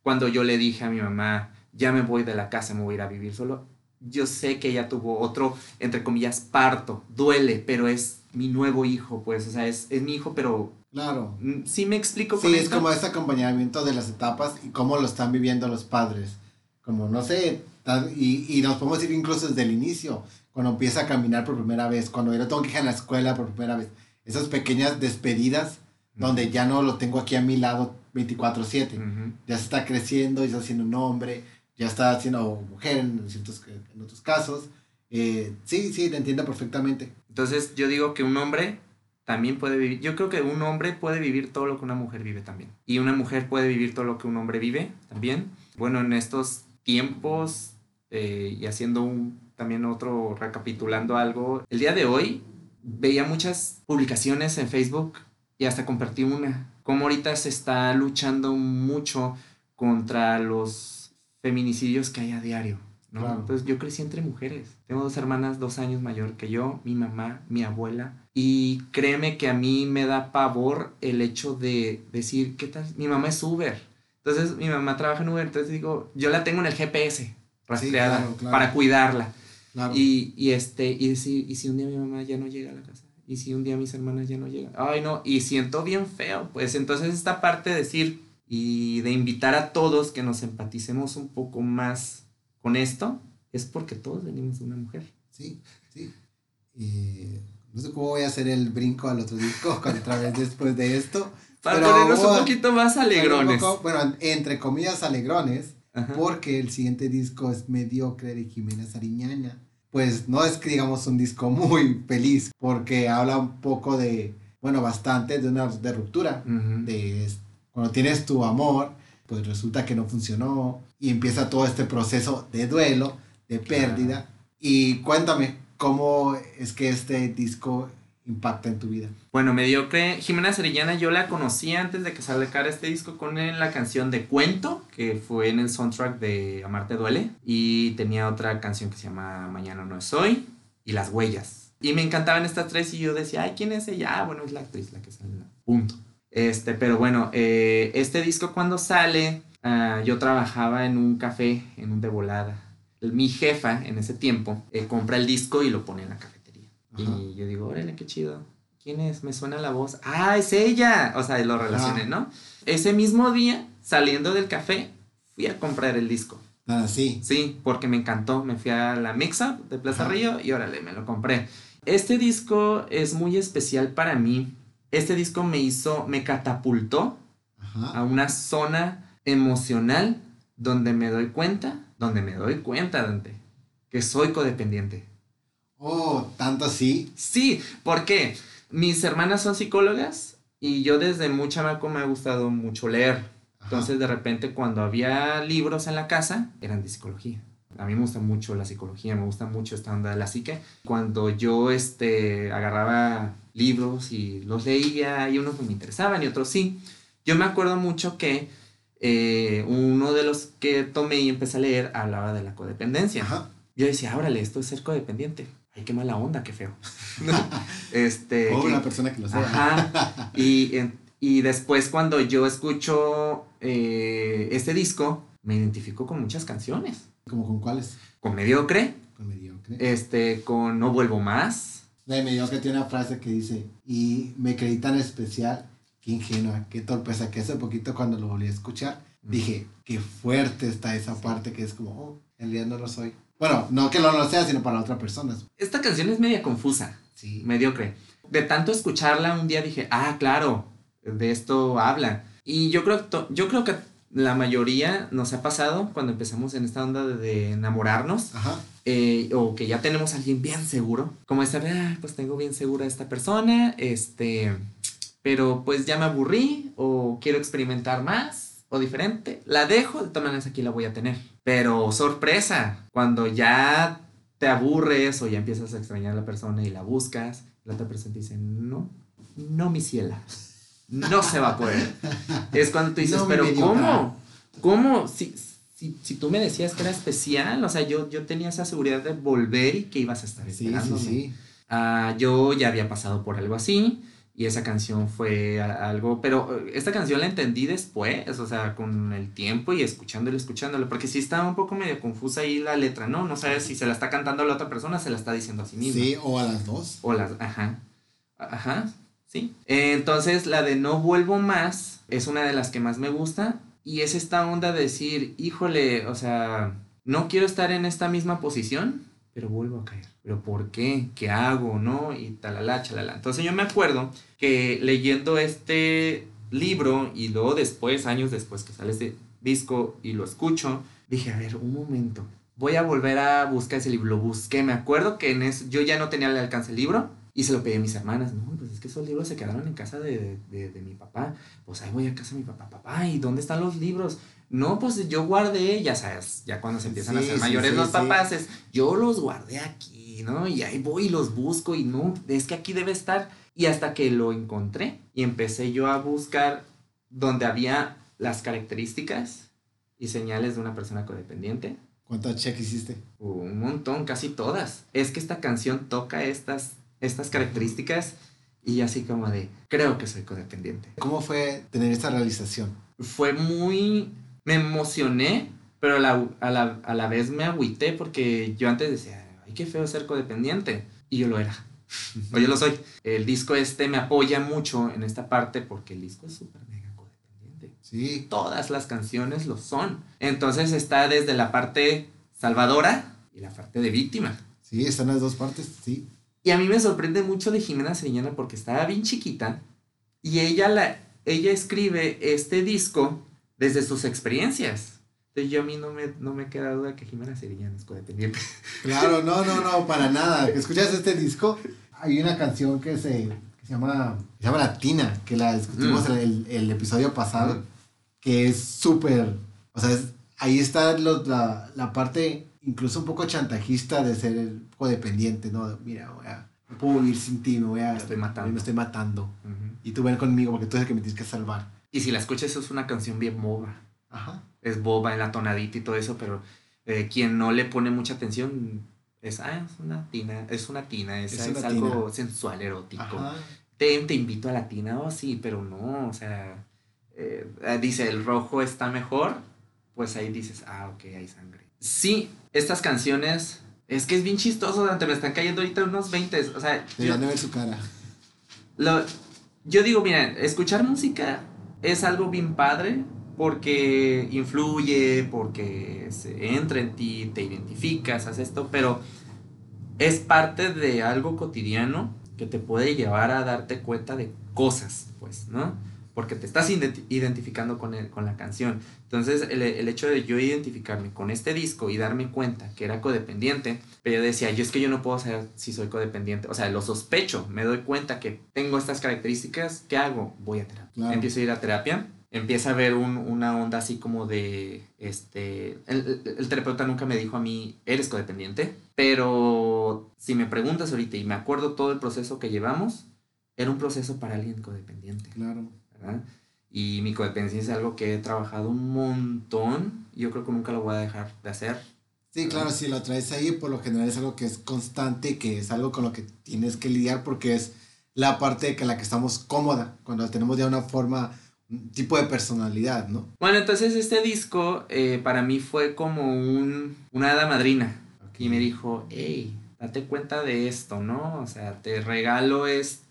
Speaker 2: cuando yo le dije a mi mamá, ya me voy de la casa, me voy a ir a vivir solo, yo sé que ella tuvo otro, entre comillas, parto, duele, pero es mi nuevo hijo, pues, o sea, es, es mi hijo, pero
Speaker 1: Claro.
Speaker 2: mm, sí me explico con
Speaker 1: Sí, es
Speaker 2: esto?
Speaker 1: como este acompañamiento de las etapas y cómo lo están viviendo los padres. Como, no sé, y, y nos podemos ir incluso desde el inicio, cuando empieza a caminar por primera vez, cuando yo tengo que ir a la escuela por primera vez. Esas pequeñas despedidas donde ya no lo tengo aquí a mi lado 24/7.
Speaker 2: Ujú.
Speaker 1: Ya se está creciendo, ya está siendo un hombre, ya está siendo mujer en, ciertos, en otros casos. Eh, sí, sí, te entiendo perfectamente.
Speaker 2: Entonces yo digo que un hombre también puede vivir, yo creo que un hombre puede vivir todo lo que una mujer vive también. Y una mujer puede vivir todo lo que un hombre vive también. Bueno, en estos tiempos eh, y haciendo un, también otro, recapitulando algo, el día de hoy veía muchas publicaciones en Facebook y hasta compartí una. Como ahorita se está luchando mucho contra los feminicidios que hay a diario. ¿no?
Speaker 1: Claro.
Speaker 2: Entonces yo crecí entre mujeres. Tengo dos hermanas dos años mayor que yo, mi mamá, mi abuela. Y créeme que a mí me da pavor el hecho de decir, ¿qué tal? Mi mamá es Uber. Entonces mi mamá trabaja en Uber, entonces digo, yo la tengo en el GPS rastreada
Speaker 1: claro, claro.
Speaker 2: para cuidarla.
Speaker 1: Claro.
Speaker 2: Y, y este, y decir, ¿y si un día mi mamá ya no llega a la casa? ¿Y si un día mis hermanas ya no llegan? Ay, no, y siento bien feo. Pues entonces esta parte de decir y de invitar a todos que nos empaticemos un poco más con esto, es porque todos venimos de una mujer.
Speaker 1: Sí, sí. Y no sé cómo voy a hacer el brinco al otro disco otra vez después de esto.
Speaker 2: Para ponernos un poquito más alegrones.
Speaker 1: bueno, entre comillas alegrones, porque el siguiente disco es Mediocre de Jiménez Ariñaña. Pues no es que digamos un disco muy feliz, porque habla un poco de, bueno, bastante de una de ruptura, de cuando tienes tu amor, pues resulta que no funcionó y empieza todo este proceso de duelo, de pérdida. Y cuéntame, ¿cómo es que este disco impacta en tu vida?
Speaker 2: Bueno, mediocre. Jimena Serillana yo la conocí antes de que saliera este disco con la canción de Cuento, que fue en el soundtrack de Amarte Duele. Y tenía otra canción que se llama Mañana no es hoy y Las Huellas. Y me encantaban estas tres y yo decía, ay, ¿quién es ella? Ah, bueno, es la actriz la que sale. Punto. Este, pero bueno, eh, este disco cuando sale, ah, yo trabajaba en un café, en un de volada. Mi jefa en ese tiempo eh, compra el disco y lo pone en la café y yo digo, órale, qué chido. ¿Quién es? Me suena la voz. Ah, es ella. O sea, lo relacioné, ¿no? Ese mismo día, saliendo del café, fui a comprar el disco.
Speaker 1: Ah, sí.
Speaker 2: Sí, porque me encantó. Me fui a la Mixa de Plaza Río y órale, me lo compré. Este disco es muy especial para mí. Este disco me hizo, me catapultó a una zona emocional donde me doy cuenta, donde me doy cuenta, Dante, que soy codependiente.
Speaker 1: Oh, tanto así.
Speaker 2: Sí, porque mis hermanas son psicólogas y yo desde muy chamaco me ha gustado mucho leer. Entonces, de repente, cuando había libros en la casa, eran de psicología. A mí me gusta mucho la psicología, me gusta mucho esta onda de la psique. Cuando yo este, agarraba libros y los leía, y unos no me interesaban y otros sí. Yo me acuerdo mucho que eh, uno de los que tomé y empecé a leer hablaba de la codependencia. Yo decía, órale, esto es ser codependiente ay, qué mala onda, qué feo.
Speaker 1: este, o una persona que lo.
Speaker 2: Ajá. Y, y después cuando yo escucho eh, este disco, me identifico con muchas canciones.
Speaker 1: ¿Cómo con cuáles?
Speaker 2: Con Mediocre.
Speaker 1: Con Mediocre.
Speaker 2: Este, con No Vuelvo Más.
Speaker 1: De Mediocre tiene una frase que dice, y me creí tan especial, qué ingenua, qué torpeza, que hace poquito cuando lo volví a escuchar, dije, qué fuerte está esa parte que es como, oh, en realidad no lo soy. Bueno, no que no lo sea, sino para otras personas.
Speaker 2: Esta canción es media confusa. Sí. Mediocre. De tanto escucharla, un día dije, ah, claro, de esto habla. Y yo creo, yo creo que la mayoría nos ha pasado cuando empezamos en esta onda de, enamorarnos. Ajá. Eh, o que ya tenemos a alguien bien seguro. Como esta, ah, pues tengo bien segura a esta persona, este, pero pues ya me aburrí o quiero experimentar más o diferente. La dejo, de todas maneras aquí la voy a tener. Pero sorpresa, cuando ya te aburres o ya empiezas a extrañar a la persona y la buscas, la otra persona te dice, no, no mi ciela, no se va a poder. es cuando tú dices, pero ¿cómo? ¿Cómo? Si, si, si, tú me decías que era especial, o sea, yo, yo tenía esa seguridad de volver y que ibas a estar. Sí, sí, sí. Ah, yo ya había pasado por algo así y esa canción fue algo, pero eh, esta canción la entendí después, o sea, con el tiempo y escuchándolo, escuchándolo, porque sí está un poco medio confusa ahí la letra, ¿no? No sabes si se la está cantando a la otra persona, se la está diciendo a sí misma.
Speaker 1: Sí, o a las dos.
Speaker 2: O las, ajá, ajá, sí. Entonces, la de No Vuelvo Más es una de las que más me gusta y es esta onda de decir, híjole, o sea, no quiero estar en esta misma posición, pero vuelvo a caer. ¿Pero por qué? ¿Qué hago? ¿No? Y talala, chalala. Entonces yo me acuerdo que leyendo este libro y luego después, años después que sale este disco y lo escucho, dije, a ver, un momento. Voy a volver a buscar ese libro. Lo busqué. Me acuerdo que en eso, yo ya no tenía el alcance del libro y se lo pedí a mis hermanas. No, pues es que esos libros se quedaron en casa de, de, de mi papá. Pues ahí voy a casa de mi papá. Papá, ¿y dónde están los libros? No, pues yo guardé, ya sabes, ya cuando se empiezan a hacer mayores los papás, yo los guardé aquí, ¿no? Y ahí voy y los busco y no, es que aquí debe estar. Y hasta que lo encontré y empecé yo a buscar donde había las características y señales de una persona codependiente.
Speaker 1: ¿Cuántas check hiciste?
Speaker 2: Un montón, casi todas. Es que esta canción toca estas, estas características y así como de, creo que soy codependiente.
Speaker 1: ¿Cómo fue tener esta realización?
Speaker 2: Fue muy me emocioné, pero a la, a la, a la vez me agüité porque yo antes decía, ay, qué feo ser codependiente. Y yo lo era. o yo lo soy. El disco este me apoya mucho en esta parte porque el disco es súper mega codependiente.
Speaker 1: Sí.
Speaker 2: Todas las canciones lo son. Entonces está desde la parte salvadora y la parte de víctima.
Speaker 1: Sí, están las dos partes, sí.
Speaker 2: Y a mí me sorprende mucho de Jimena Sariñana porque estaba bien chiquita y ella, la, ella escribe este disco desde sus experiencias. Entonces yo a mí no me, no me queda duda que Jimena Sariñana es codependiente.
Speaker 1: Claro, no, no, no, para nada. ¿Escuchas este disco? Hay una canción que se, que se llama, se llama Latina, que la discutimos
Speaker 2: Mm.
Speaker 1: en el, el episodio pasado,
Speaker 2: Mm.
Speaker 1: que es súper, o sea, es- ahí está lo- la, la parte incluso un poco chantajista de ser codependiente, ¿no? Mira, voy a, no puedo vivir sin ti, me voy a...
Speaker 2: Me estoy matando.
Speaker 1: Me estoy matando.
Speaker 2: Ujú.
Speaker 1: Y tú ven conmigo porque tú eres el que me tienes que salvar.
Speaker 2: Y si la escuchas es una canción bien boba.
Speaker 1: Ajá.
Speaker 2: Es boba en la tonadita y todo eso, pero eh, quien no le pone mucha atención es, ah, es una tina, es una tina, es,
Speaker 1: Es
Speaker 2: es
Speaker 1: una
Speaker 2: algo sensual, erótico.
Speaker 1: Ajá.
Speaker 2: Te, te invito a la tina, oh sí, pero no, o sea, eh, eh, dice el rojo está mejor, pues ahí dices, ah, ok, hay sangre. Sí, estas canciones, es que es bien chistoso, Dante, me están cayendo ahorita unos 20, o sea, yo,
Speaker 1: ver su cara.
Speaker 2: lo- yo digo, miren, escuchar música es algo bien padre porque influye, porque se entra en ti, te identificas, haces esto, pero es parte de algo cotidiano que te puede llevar a darte cuenta de cosas, pues, ¿no? Porque te estás identi- identificando con, el- con la canción. Entonces, el, el hecho de yo identificarme con este disco y darme cuenta que era codependiente, pero yo decía, yo es que yo no puedo saber si soy codependiente. O sea, lo sospecho, me doy cuenta que tengo estas características, ¿qué hago? Voy a terapia.
Speaker 1: Claro.
Speaker 2: Empiezo a ir a terapia, empieza a ver un- una onda así como de, este, el- el terapeuta nunca me dijo a mí, eres codependiente, pero si me preguntas ahorita y me acuerdo todo el proceso que llevamos, era un proceso para alguien codependiente.
Speaker 1: Claro.
Speaker 2: ¿Verdad? Y mi codependencia es algo que he trabajado un montón y yo creo que nunca lo voy a dejar de hacer.
Speaker 1: Sí, claro, si lo traes ahí, por lo general es algo que es constante, que es algo con lo que tienes que lidiar porque es la parte que la que estamos cómoda, cuando tenemos ya una forma, un tipo de personalidad, ¿no?
Speaker 2: Bueno, entonces este disco eh, para mí fue como un, una hada madrina y me dijo, hey, date cuenta de esto, ¿no? O sea, te regalo es,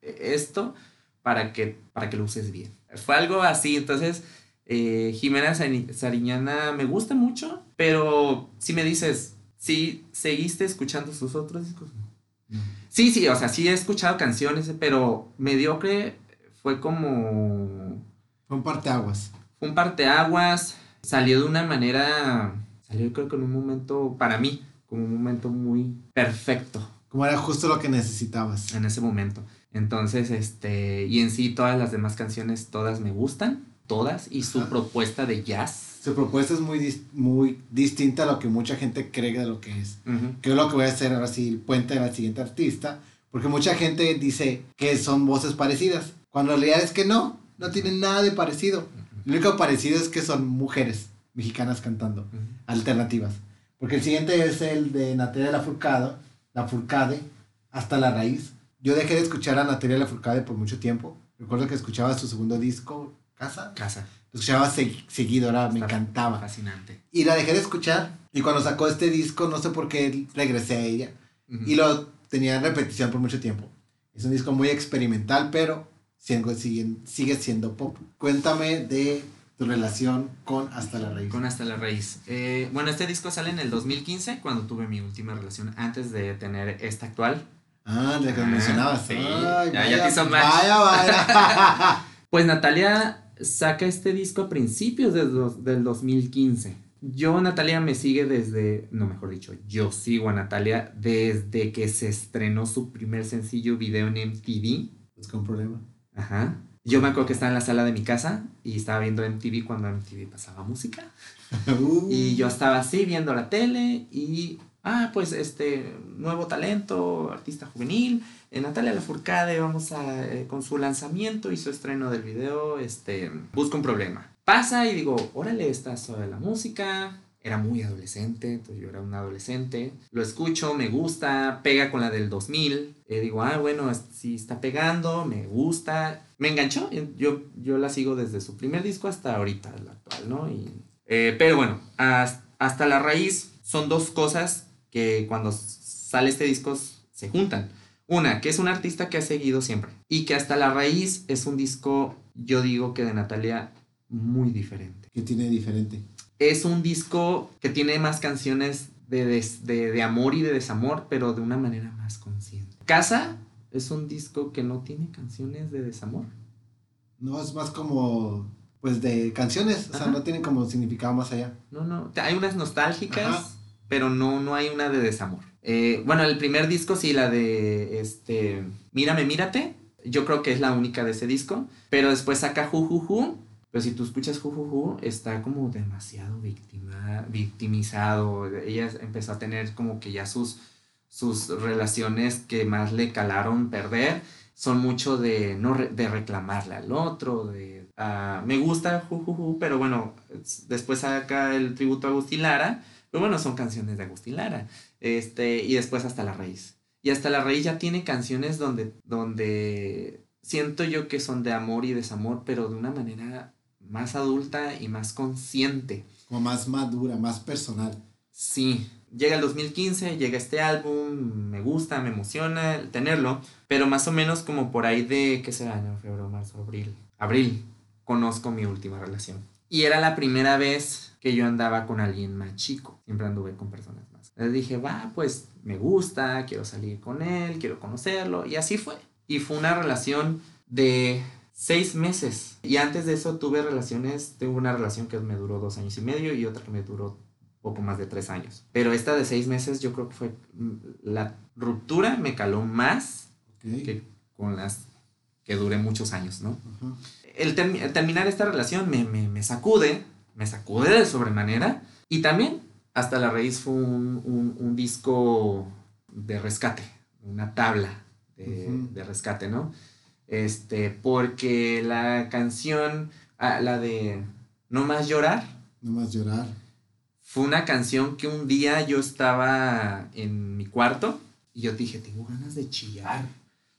Speaker 2: esto para que, para que lo uses bien. Fue algo así, entonces eh, Jimena Sari- Sariñana me gusta mucho, pero si me dices, si seguiste escuchando sus otros discos, Sí, sí, o sea, sí he escuchado canciones, pero mediocre fue como
Speaker 1: Fue un parteaguas.
Speaker 2: fue un parteaguas, salió de una manera, salió creo que en un momento, para mí, como un momento muy perfecto
Speaker 1: Como era justo lo que necesitabas.
Speaker 2: en ese momento. Entonces, este, y en sí todas las demás canciones, todas me gustan, todas, y su
Speaker 1: Ajá.
Speaker 2: propuesta de jazz.
Speaker 1: Su propuesta es muy, dis- muy distinta a lo que mucha gente cree de lo que es.
Speaker 2: Ujú.
Speaker 1: Que es lo que voy a hacer ahora sí, el puente de la siguiente artista. Porque mucha gente dice que son voces parecidas. Cuando en realidad es que no, no tienen nada de parecido. Lo único parecido es que son mujeres mexicanas cantando, alternativas. Porque el siguiente es el de Natalia Lafourcade, Lafourcade, Hasta la Raíz. Yo dejé de escuchar a Natalia Lafourcade por mucho tiempo. Recuerdo que escuchaba su segundo disco, Casa.
Speaker 2: Casa.
Speaker 1: Lo escuchaba se- seguido, era, me encantaba.
Speaker 2: Fascinante.
Speaker 1: Y la dejé de escuchar. Y cuando sacó este disco, no sé por qué regresé a ella. Y lo tenía en repetición por mucho tiempo. Es un disco muy experimental, pero sigue siendo pop. Cuéntame de tu relación con Hasta la Raíz.
Speaker 2: Con Hasta la Raíz. Eh, bueno, este disco sale en el 2015, cuando tuve mi última relación antes de tener esta actual.
Speaker 1: Ah, de que
Speaker 2: Ah,
Speaker 1: mencionabas.
Speaker 2: sí.
Speaker 1: Ay,
Speaker 2: Ya- ya te hizo match.
Speaker 1: vaya, vaya.
Speaker 2: Pues Natalia saca este disco a principios de dos- del 2015. Yo, Natalia, me sigue desde, no mejor dicho, yo sigo a Natalia desde que se estrenó su primer sencillo video en MTV.
Speaker 1: pues con problema.
Speaker 2: Ajá. Yo me acuerdo que estaba en la sala de mi casa y estaba viendo MTV cuando MTV pasaba música.
Speaker 1: Uh,
Speaker 2: Y yo estaba así viendo la tele y, ah, pues este nuevo talento, artista juvenil, eh, Natalia Lafourcade, vamos a, eh, con su lanzamiento y su estreno del video, este, busca un problema. Pasa y digo, órale, está sobre la música. Era muy adolescente, entonces yo era un adolescente. Lo escucho, me gusta, pega con la del 2000. Eh, digo, ah, bueno, sí está pegando, me gusta. Me enganchó, yo, yo la sigo desde su primer disco hasta ahorita, la actual, ¿no? Y eh, pero bueno, has- hasta la raíz son dos cosas que cuando sale este disco se juntan. Una, que es un artista que ha seguido siempre. Y que hasta la raíz es un disco, yo digo que de Natalia, muy diferente.
Speaker 1: ¿Qué tiene diferente?
Speaker 2: Es un disco que tiene más canciones de, des- de- de amor y de desamor, pero de una manera más consciente. Casa es un disco que no tiene canciones de desamor.
Speaker 1: No, es más como, pues, de canciones. O sea, no tienen como significado más allá.
Speaker 2: No, no. Hay unas nostálgicas,
Speaker 1: Ajá.
Speaker 2: Pero no, no hay una de desamor. Eh, bueno, el primer disco sí, la de este Mírame, mírate. Yo creo que es la única de ese disco. Pero después saca Ju Ju Ju. Pero si tú escuchas Ju Ju Ju, está como demasiado víctima, victimizado. Ella empezó a tener como que ya sus, sus relaciones que más le calaron perder son mucho de no re- de reclamarle al otro, de ah, me gusta Ju Ju Ju, pero bueno, es- después saca el tributo a Agustín Lara, pero bueno, son canciones de Agustín Lara. Este, y después hasta la raíz. Y hasta la raíz ya tiene canciones donde donde siento yo que son de amor y desamor, pero de una manera más adulta y más consciente.
Speaker 1: Como más madura, más personal.
Speaker 2: Sí, llega el 2015, llega este álbum, me gusta, me emociona tenerlo, pero más o menos como por ahí de, ¿qué será? No, febrero, marzo, abril. Abril, conozco mi última relación. Y era la primera vez que yo andaba con alguien más chico, siempre anduve con personas más. Entonces dije, va, pues me gusta, quiero salir con él, quiero conocerlo, y así fue. Y fue una relación de seis meses. Y antes de eso tuve relaciones, tuve una relación que me duró dos años y medio y otra que me duró poco más de tres años. Pero esta de seis meses yo creo que fue mm, la ruptura me caló más que con las que duré muchos años, ¿no? El, termi- el terminar esta relación me, me, me sacude, me sacude de sobremanera y también hasta la raíz fue un, un- un disco de rescate, una tabla de, de rescate, ¿no? Este, porque la canción, ah, la de No más llorar,
Speaker 1: No más llorar.
Speaker 2: fue una canción que un día yo estaba en mi cuarto y yo dije, tengo ganas de chillar.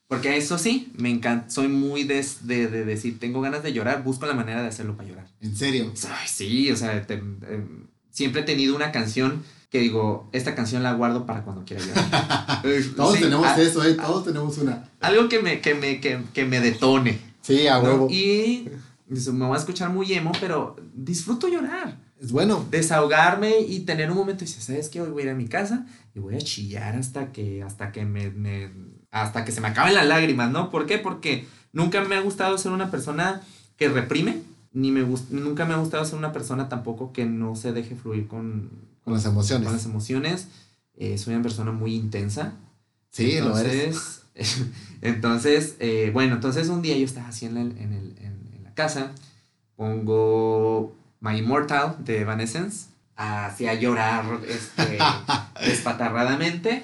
Speaker 2: Porque eso sí, me encanta, soy muy de, de, de decir, tengo ganas de llorar, busco la manera de hacerlo para llorar.
Speaker 1: En serio.
Speaker 2: Ay, sí, o sea, te- em, siempre he tenido una canción que digo, esta canción la guardo para cuando quiera llorar. Eh,
Speaker 1: Todos
Speaker 2: sí,
Speaker 1: tenemos
Speaker 2: a-
Speaker 1: eso, ¿eh? Todos tenemos una.
Speaker 2: Algo que me, que me, que, que me detone.
Speaker 1: Sí, a
Speaker 2: ¿no?
Speaker 1: huevo.
Speaker 2: Y me voy a escuchar muy emo, pero disfruto llorar.
Speaker 1: Es bueno.
Speaker 2: desahogarme y tener un momento y dices, ¿sabes qué? Hoy voy a ir a mi casa y voy a chillar hasta que, hasta que me, me- hasta que se me acaben las lágrimas, ¿no? ¿Por qué? Porque nunca me ha gustado ser una persona que reprime, ni me nunca me ha gustado ser una persona tampoco que no se deje fluir con,
Speaker 1: Con las emociones.
Speaker 2: con las emociones. Eh, soy una persona muy intensa.
Speaker 1: Sí, lo eres.
Speaker 2: Entonces, entonces eh, bueno, entonces un día yo estaba así en la, en el- en- en la casa, pongo My Immortal de Evanescence, hacía llorar este, despatarradamente.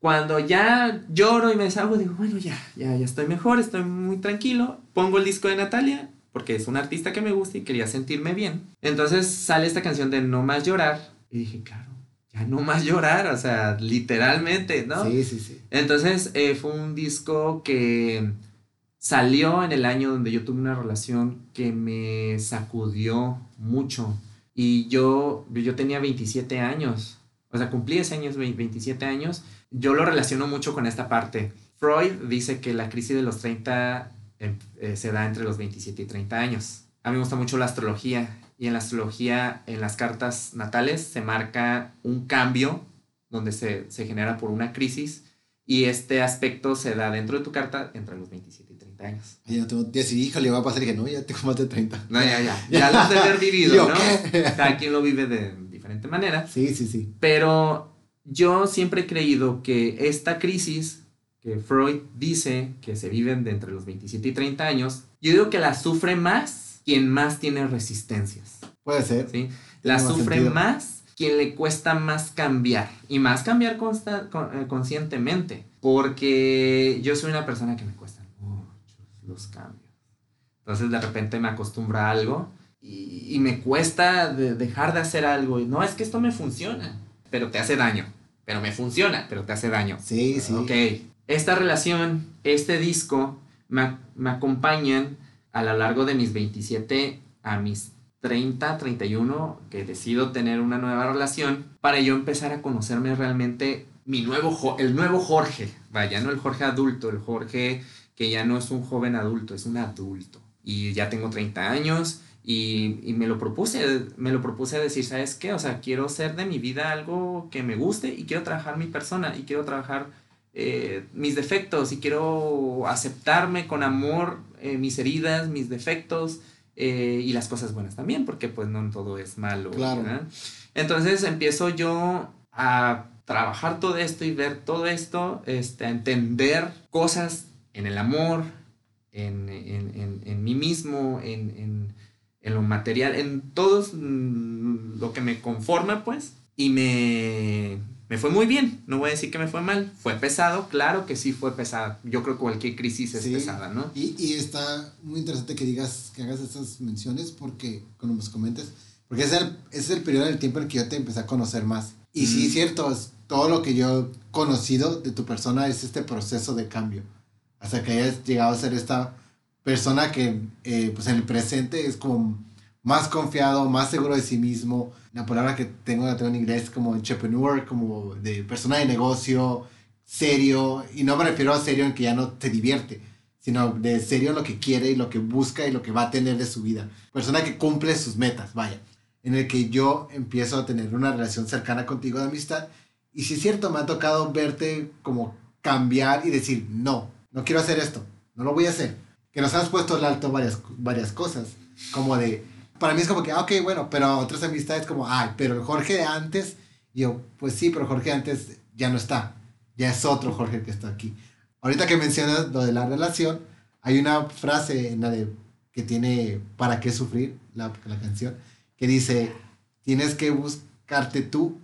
Speaker 2: Cuando ya lloro y me desahogo, digo, bueno, ya, ya, ya estoy mejor, estoy muy tranquilo. Pongo el disco de Natalia, porque es una artista que me gusta y quería sentirme bien. Entonces sale esta canción de No Más Llorar. Y dije, claro, ya no más llorar, o sea, literalmente, ¿no?
Speaker 1: Sí, sí, sí.
Speaker 2: Entonces eh, fue un disco que salió en el año donde yo tuve una relación que me sacudió mucho. Y yo, yo tenía 27 años, o sea, cumplí ese año, 27 años. Yo lo relaciono mucho con esta parte. Freud dice que la crisis de los 30 em, eh, se da entre los 27 y 30 años. A mí me gusta mucho la astrología y en la astrología, en las cartas natales, se marca un cambio donde se, se genera por una crisis y este aspecto se da dentro de tu carta entre los 27 y 30 años.
Speaker 1: Ay, ya tengo 10 y híjole, va a pasar y dije, no, ya tengo más de 30.
Speaker 2: No, ya, ya, ya lo has de haber vivido, ¿no? Cada quien lo vive de diferente manera.
Speaker 1: Sí, sí, sí.
Speaker 2: Pero yo siempre he creído que esta crisis que Freud dice que se viven de entre los 27 y 30 años, yo digo que la sufre más quien más tiene resistencias,
Speaker 1: Puede ser.
Speaker 2: ¿sí? La sufre
Speaker 1: sentido.
Speaker 2: más quien le cuesta más cambiar y más cambiar consta- con- eh, conscientemente, porque yo soy una persona que me cuesta muchos los cambios. Entonces de repente me acostumbro a algo y, y me cuesta de- dejar de hacer algo. Y no, es que esto me funciona, pero te hace daño. Pero me funciona, pero te hace daño.
Speaker 1: Sí, sí.
Speaker 2: Ok. Esta relación, este disco, me, me acompañan a lo largo de mis 27 a mis 30, 31, que decido tener una nueva relación, para yo empezar a conocerme realmente mi nuevo, el nuevo Jorge. Vaya, no el Jorge adulto, el Jorge que ya no es un joven adulto, es un adulto. Y ya tengo 30 años Y, y, me lo propuse, me lo propuse a decir, ¿sabes qué? O sea, quiero ser de mi vida algo que me guste y quiero trabajar mi persona y quiero trabajar eh, mis defectos y quiero aceptarme con amor eh, mis heridas, mis defectos eh, y las cosas buenas también, porque pues no todo es malo.
Speaker 1: Claro.
Speaker 2: Entonces empiezo yo a trabajar todo esto y ver todo esto, este, a entender cosas en el amor, en, en, en, en mí mismo, en, lo material, en todo mm, lo que me conforma, pues, y me, me fue muy bien, no voy a decir que me fue mal, fue pesado, claro que sí fue pesado, yo creo que cualquier crisis es pesada, ¿no?
Speaker 1: Y, y, está muy interesante que digas, que hagas estas menciones, porque, cuando nos comentes, porque es el, es el periodo del tiempo en que yo te empecé a conocer más. Y sí, es cierto, es, todo lo que yo he conocido de tu persona es este proceso de cambio. Hasta que hayas llegado a ser esta persona que eh, pues en el presente es como más confiado, más seguro de sí mismo. La palabra que tengo, la tengo en inglés como entrepreneur, como de persona de negocio, serio. Y no me refiero a serio en que ya no te divierte, sino de serio en lo que quiere y lo que busca y lo que va a tener de su vida. Persona que cumple sus metas, vaya. En el que yo empiezo a tener una relación cercana contigo de amistad. Y si es cierto, me ha tocado verte como cambiar y decir, no, no quiero hacer esto, no lo voy a hacer. Que nos has puesto al alto varias, varias cosas, como de, para mí es como que, ah, ok, bueno, pero otras amistades como, ay, pero el Jorge de antes, yo, pues sí, pero Jorge antes ya no está, ya es otro Jorge que está aquí. Ahorita que mencionas lo de la relación, hay una frase en la de, que tiene ¿Para qué sufrir? La, la canción, que dice, tienes que buscarte tú,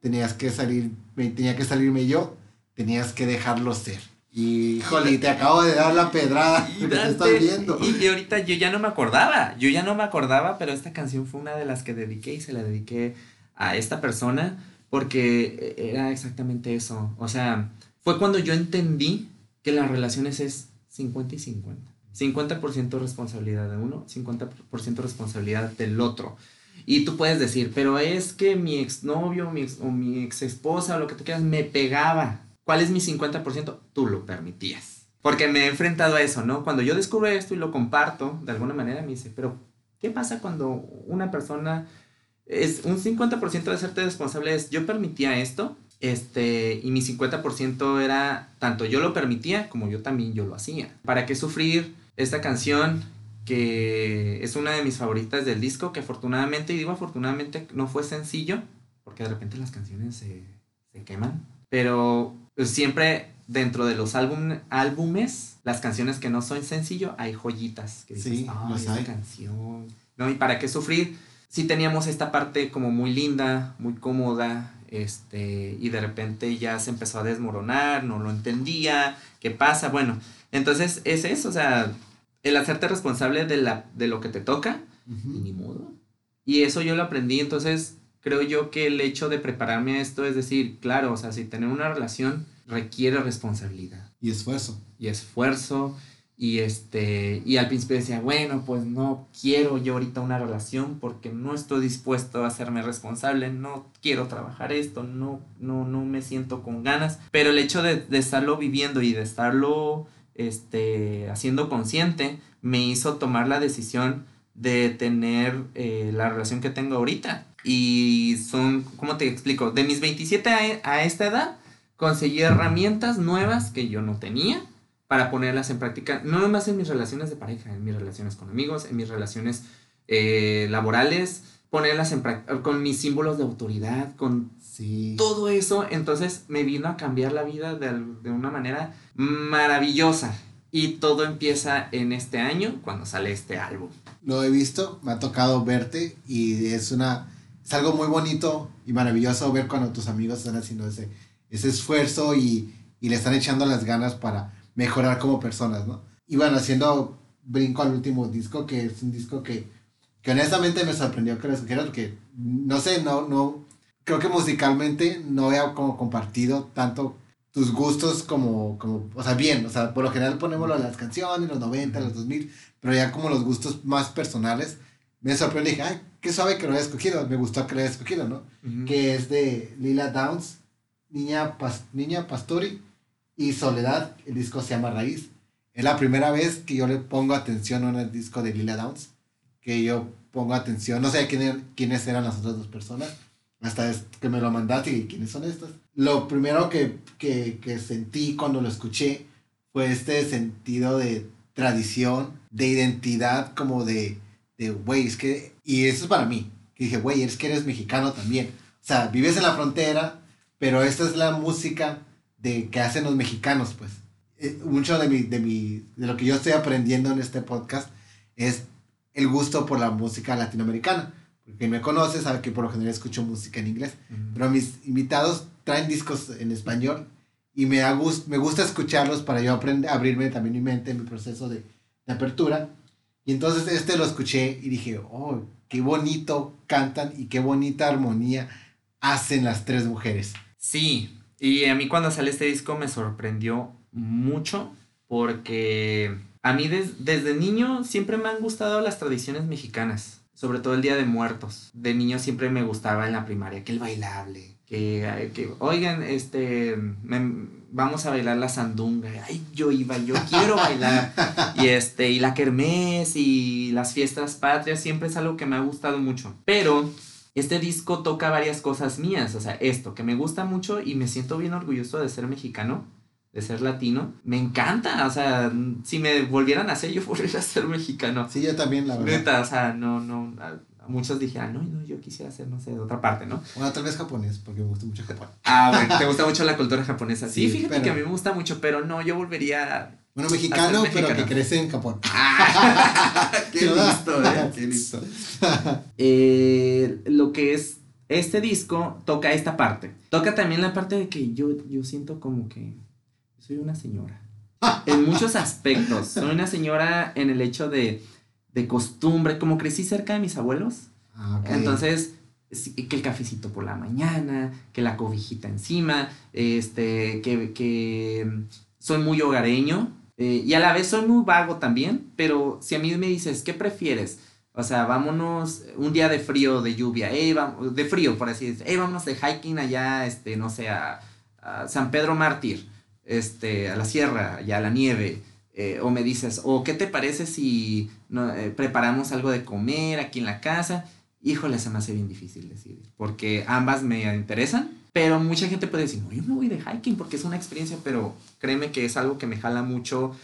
Speaker 1: tenías que salir, tenía que salirme yo, tenías que dejarlo ser. Y, híjole, te acabo de dar la pedrada. Y, te estás
Speaker 2: viendo. Y, ahorita yo ya no me acordaba. Yo ya no me acordaba, pero esta canción fue una de las que dediqué y se la dediqué a esta persona porque era exactamente eso. O sea, fue cuando yo entendí que las relaciones es 50 y 50. 50% responsabilidad de uno, 50% responsabilidad del otro. Y tú puedes decir, pero es que mi exnovio mi ex, o mi ex esposa o lo que te quieras me pegaba. ¿Cuál es mi 50%? Tú lo permitías. Porque me he enfrentado a eso, ¿no? Cuando yo descubro esto y lo comparto, de alguna manera me dice, pero ¿qué pasa cuando una persona es un 50% de serte responsable es yo permitía esto, este, y mi 50% era tanto yo lo permitía como yo también yo lo hacía. ¿Para qué sufrir esta canción que es una de mis favoritas del disco, que afortunadamente, y digo afortunadamente, no fue sencillo, porque de repente las canciones se, se queman, pero pues, siempre dentro de los álbum, álbumes, las canciones que no son sencillo, hay joyitas que dices, sí, hay. canción. ¿No? ¿Y para qué sufrir? Sí teníamos esta parte como muy linda, muy cómoda, este, y de repente ya se empezó a desmoronar, no lo entendía, ¿qué pasa? Bueno, entonces es eso, o sea, el hacerte responsable de, la, de lo que te toca, y ni modo. Y eso yo lo aprendí, entonces creo yo que el hecho de prepararme a esto es decir, claro, o sea, si tener una relación requiere responsabilidad.
Speaker 1: Y esfuerzo.
Speaker 2: Y esfuerzo. Y este, y al principio decía, bueno, pues no quiero yo ahorita una relación porque no estoy dispuesto a hacerme responsable, no quiero trabajar esto, no, no, no me siento con ganas. Pero el hecho de, de estarlo viviendo y de estarlo este, haciendo consciente me hizo tomar la decisión de tener eh, la relación que tengo ahorita. Y son, ¿cómo te explico? De mis 27 a, esta edad, conseguí herramientas nuevas que yo no tenía para ponerlas en práctica, no nomás en mis relaciones de pareja, en mis relaciones con amigos, en mis relaciones eh, laborales, ponerlas en práctica, con mis símbolos de autoridad, con todo eso. Entonces me vino a cambiar la vida de, de una manera maravillosa. Y todo empieza en este año cuando sale este álbum.
Speaker 1: Lo he visto, me ha tocado verte y es una es algo muy bonito y maravilloso ver cuando tus amigos están haciendo ese, ese esfuerzo y, y le están echando las ganas para mejorar como personas, ¿no? Y bueno, haciendo brinco al último disco, que es un disco que, que honestamente me sorprendió que lo escogieras, porque no sé, no, no, creo que musicalmente no he como compartido tanto tus gustos como, como, o sea, bien, o sea, por lo general ponemos las canciones, los 90, los 2000, pero ya como los gustos más personales, me sorprendió dije, ay, qué suave que lo haya escogido, me gustó que lo haya escogido, ¿no? Que es de Lila Downs, Niña, Niña Pastori y Soledad, el disco se llama Raíz. Es la primera vez que yo le pongo atención a un disco de Lila Downs, que yo pongo atención. No sé quién, quiénes eran las otras dos personas. Hasta que me lo mandaste y quiénes son estas. Lo primero que, que, que sentí cuando lo escuché fue este sentido de tradición, de identidad, como de, de, güey, es que, y eso es para mí, que dije, güey, es que eres mexicano también. O sea, vives en la frontera, pero esta es la música de que hacen los mexicanos, pues. Eh, mucho de, mi, de, mi, de lo que yo estoy aprendiendo en este podcast es el gusto por la música latinoamericana. Porque me conoce sabe que por lo general escucho música en inglés. Pero mis invitados traen discos en español y me, me gusta escucharlos para yo aprender, abrirme también mi mente en mi proceso de, de apertura. Y entonces este lo escuché y dije, oh, qué bonito cantan y qué bonita armonía hacen las tres mujeres.
Speaker 2: Sí, y a mí cuando sale este disco me sorprendió mucho porque a mí desde niño siempre me han gustado las tradiciones mexicanas, sobre todo el Día de Muertos. De niño siempre me gustaba en la primaria que el bailable, que, que oigan, este, vamos a bailar la sandunga. Ay, yo iba, yo quiero bailar. y este, y la kermés y las fiestas patrias siempre es algo que me ha gustado mucho. Pero este disco toca varias cosas mías, o sea, esto, que me gusta mucho y me siento bien orgulloso de ser mexicano, de ser latino. Me encanta, o sea, si me volvieran a hacer, yo volvería a ser mexicano.
Speaker 1: Sí, yo también, la
Speaker 2: verdad. Neta, o sea, no, no, muchos dijeran, no, no, yo quisiera hacer, no sé, de otra parte, ¿no?
Speaker 1: Bueno, tal vez japonés, porque me gusta mucho Japón.
Speaker 2: Ah, bueno, te gusta mucho la cultura japonesa. Sí, fíjate que a mí me gusta mucho, pero no, yo volvería...
Speaker 1: Bueno, mexicano, pero que crece en Japón.
Speaker 2: Ah, qué listo, ¿eh? Qué listo. Eh, lo que es este disco toca esta parte. Toca también la parte de que yo, yo siento como que soy una señora. en muchos aspectos. Soy una señora en el hecho de de costumbre, como crecí cerca de mis abuelos. Ah, Entonces, que el cafecito por la mañana, que la cobijita encima, este, que, que soy muy hogareño eh, y a la vez soy muy vago también, pero si a mí me dices, ¿qué prefieres? O sea, vámonos un día de frío, de lluvia, de frío, por así decirlo, vámonos de hiking allá, este, no sé, a, a San Pedro Mártir, este, a la sierra, allá a la nieve, eh, o me dices, o qué te parece si no, eh, preparamos algo de comer aquí en la casa. Híjole, se me hace bien difícil decir, porque ambas me interesan, pero mucha gente puede decir, no, yo me voy de hiking porque es una experiencia, pero créeme que es algo que me jala mucho.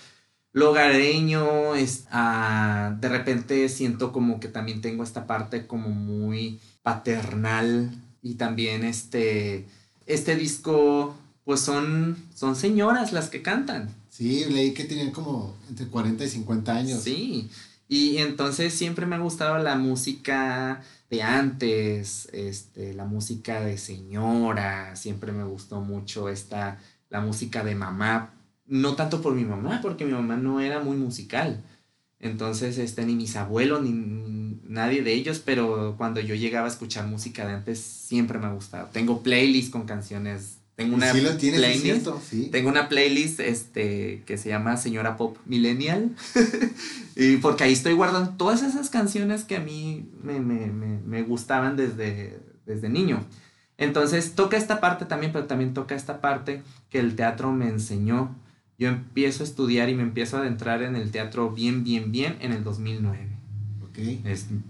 Speaker 2: Lo hogareño, es, ah, de repente siento como que también tengo esta parte como muy paternal y también este, este disco, pues son, son señoras las que cantan
Speaker 1: Sí, leí que tenían como entre 40 y 50 años.
Speaker 2: Sí, y entonces siempre me ha gustado la música de antes, este, la música de señora, siempre me gustó mucho esta, la música de mamá, no tanto por mi mamá, porque mi mamá no era muy musical. Entonces, este, ni mis abuelos, ni, ni nadie de ellos, pero cuando yo llegaba a escuchar música de antes, siempre me ha gustado. Tengo playlists con canciones tengo una playlist. Tengo una playlist este, que se llama Señora Pop Millennial. y porque ahí estoy guardando todas esas canciones que a mí me, gustaban desde, desde niño. Entonces toca esta parte también, pero también toca esta parte que el teatro me enseñó. Yo empiezo a estudiar y me empiezo a adentrar en el teatro bien, bien, bien en el 2009. Okay.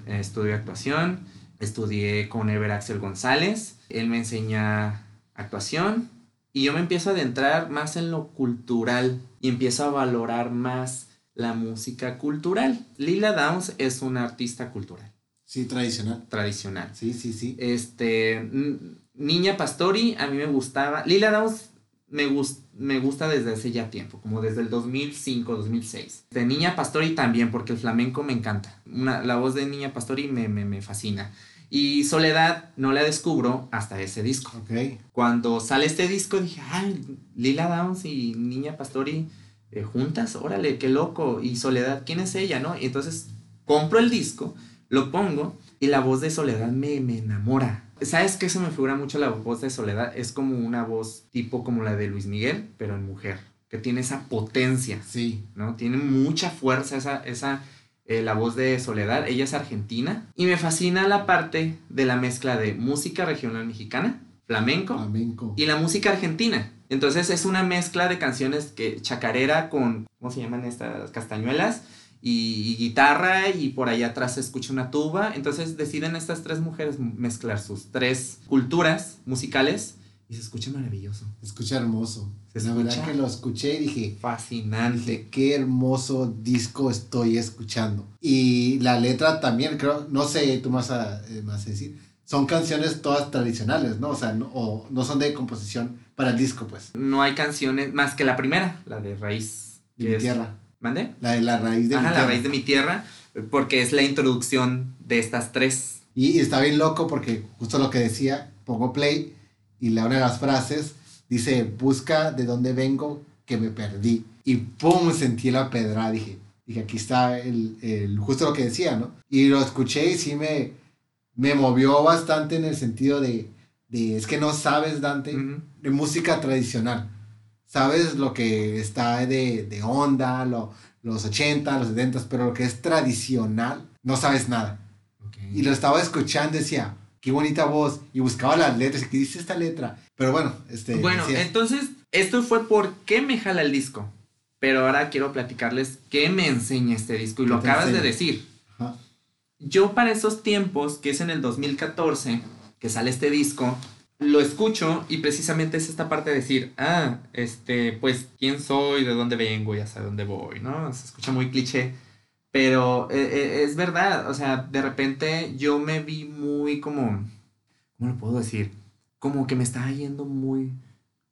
Speaker 2: estudié actuación, estudié con Ever Axel González. Él me enseña actuación y yo me empiezo a adentrar más en lo cultural y empiezo a valorar más la música cultural. Lila Downs es una artista cultural.
Speaker 1: Sí, tradicional.
Speaker 2: Tradicional.
Speaker 1: Sí, sí, sí.
Speaker 2: Este, Niña Pastori, a mí me gustaba. Lila Downs me, me gusta desde hace ya tiempo, como desde el 2005, 2006. De Niña Pastori también, porque el flamenco me encanta. Una, la voz de Niña Pastori me, me, me fascina. Y Soledad no la descubro hasta ese disco.
Speaker 1: Okay.
Speaker 2: Cuando sale este disco dije, ay, Lila Downs y Niña Pastori eh, juntas, órale, qué loco. Y Soledad, ¿quién es ella? ¿No? Y entonces compro el disco, lo pongo y la voz de Soledad me, me enamora. ¿Sabes qué se me figura mucho la voz de Soledad? Es como una voz tipo como la de Luis Miguel, pero en mujer, que tiene esa potencia.
Speaker 1: Sí.
Speaker 2: ¿No? Tiene mucha fuerza esa, esa eh, la voz de Soledad, ella es argentina, y me fascina la parte de la mezcla de música regional mexicana, flamenco,
Speaker 1: flamenco.
Speaker 2: y la música argentina. Entonces es una mezcla de canciones que chacarera con, ¿cómo se llaman estas? Castañuelas y, guitarra y por allá atrás se escucha una tuba. Entonces deciden estas tres mujeres mezclar sus tres culturas musicales y se escucha maravilloso.
Speaker 1: Escucha hermoso. La verdad que lo escuché y dije...
Speaker 2: Fascinante.
Speaker 1: qué hermoso disco estoy escuchando. Y la letra también, creo, no sé, tú más a, eh, más a decir, son canciones todas tradicionales, ¿no? O sea, no, o no son de composición para el disco, pues.
Speaker 2: No hay canciones más que la primera, la de Raíz.
Speaker 1: De mi tierra.
Speaker 2: ¿Mande?
Speaker 1: La de la raíz de
Speaker 2: Ajá, mi tierra. la raíz de mi tierra, porque es la introducción de estas tres.
Speaker 1: Y, está bien loco porque justo lo que decía, pongo play y una de las frases dice, busca de dónde vengo que me perdí. Y pum, sentí la pedra, dije, dije, aquí está el, el, justo lo que decía, ¿no? Y lo escuché y sí me, me movió bastante en el sentido de, de es que no sabes, Dante, de música tradicional sabes lo que está de, de onda, lo, los 80, los 70, pero lo que es tradicional, no sabes nada. Y lo estaba escuchando, decía, qué bonita voz, y buscaba las letras, y qué dice esta letra. Pero bueno, este...
Speaker 2: Bueno, entonces, esto fue por qué me jala el disco. Pero ahora quiero platicarles qué me enseña este disco, y lo acabas de decir. Yo para esos tiempos, que es en el 2014, que sale este disco, lo escucho y precisamente es esta parte de decir, ah, este, pues, ¿quién soy? ¿De dónde vengo? Y hacia dónde voy, ¿no? Se escucha muy cliché, pero eh, eh, es verdad, o sea, de repente yo me vi muy como, ¿cómo lo puedo decir? Como que me estaba yendo muy,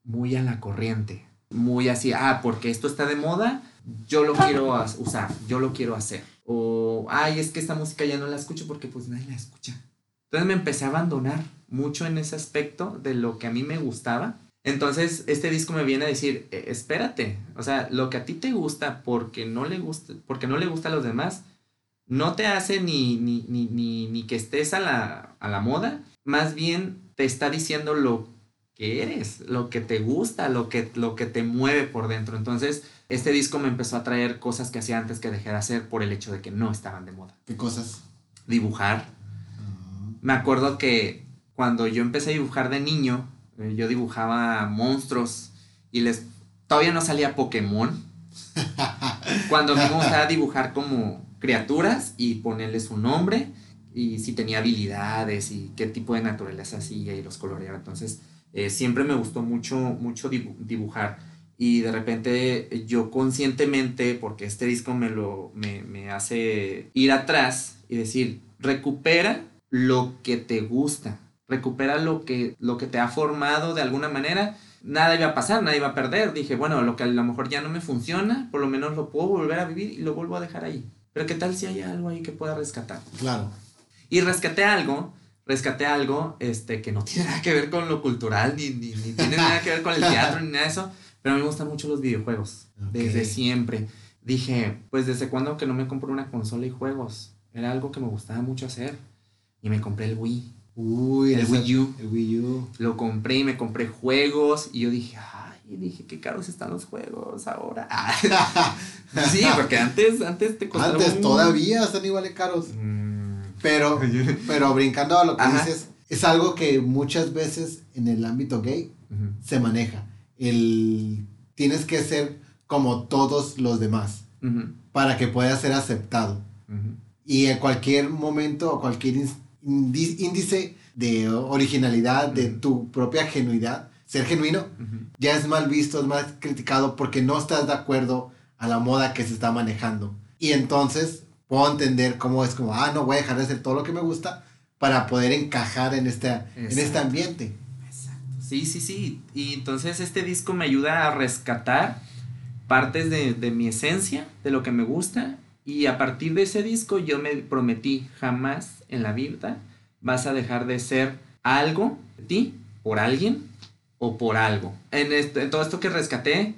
Speaker 2: muy a la corriente, muy así, ah, porque esto está de moda, yo lo quiero usar, yo lo quiero hacer. O, ay, es que esta música ya no la escucho porque pues nadie la escucha. Entonces me empecé a abandonar mucho en ese aspecto de lo que a mí me gustaba. Entonces este disco me viene a decir, e, espérate, o sea, lo que a ti te gusta porque no le gusta, porque no le gusta a los demás, no te hace ni, ni, ni, ni, ni que estés a la, a la moda, más bien te está diciendo lo que eres, lo que te gusta, lo que, lo que te mueve por dentro. Entonces, este disco me empezó a traer cosas que hacía antes que dejé de hacer por el hecho de que no estaban de moda.
Speaker 1: ¿Qué cosas?
Speaker 2: Dibujar, me acuerdo que cuando yo empecé a dibujar de niño, eh, yo dibujaba monstruos y les todavía no salía Pokémon. cuando me gustaba dibujar como criaturas y ponerles su nombre y si tenía habilidades y qué tipo de naturaleza hacía y los coloreaba. Entonces, eh, siempre me gustó mucho, mucho dibujar. Y de repente yo conscientemente, porque este disco me, lo, me, me hace ir atrás y decir, recupera lo que te gusta, recupera lo que, lo que te ha formado de alguna manera. Nada iba a pasar, nada iba a perder. Dije, bueno, lo que a lo mejor ya no me funciona, por lo menos lo puedo volver a vivir y lo vuelvo a dejar ahí. Pero ¿qué tal si hay algo ahí que pueda rescatar?
Speaker 1: Claro.
Speaker 2: Y rescaté algo, rescaté algo este, que no tiene nada que ver con lo cultural, ni, ni, tiene nada que ver con el teatro, ni nada de eso. Pero a mí me gustan mucho los videojuegos, desde siempre. Dije, pues desde cuando que no me compro una consola y juegos. Era algo que me gustaba mucho hacer y me compré el Wii.
Speaker 1: Uy,
Speaker 2: el Wii U.
Speaker 1: El Wii U.
Speaker 2: Lo compré y me compré juegos y yo dije, ay, dije, qué caros están los juegos ahora. sí, porque antes, antes te
Speaker 1: costaban. Antes todavía están igual de caros. Mm. Pero, pero brincando a lo que dices, es algo que muchas veces en el ámbito gay se maneja. El tienes que ser como todos los demás para que puedas ser aceptado. Y en cualquier momento o cualquier índice de originalidad, de tu propia genuidad, ser genuino, ya es mal visto, es más criticado porque no estás de acuerdo a la moda que se está manejando. Y entonces puedo entender cómo es como, ah, no voy a dejar de hacer todo lo que me gusta para poder encajar en este, en este ambiente.
Speaker 2: Exacto. Sí, sí, sí. Y entonces este disco me ayuda a rescatar partes de, de mi esencia, de lo que me gusta y a partir de ese disco yo me prometí jamás en la vida vas a dejar de ser algo de ti, por alguien o por algo. En, en todo esto que rescaté,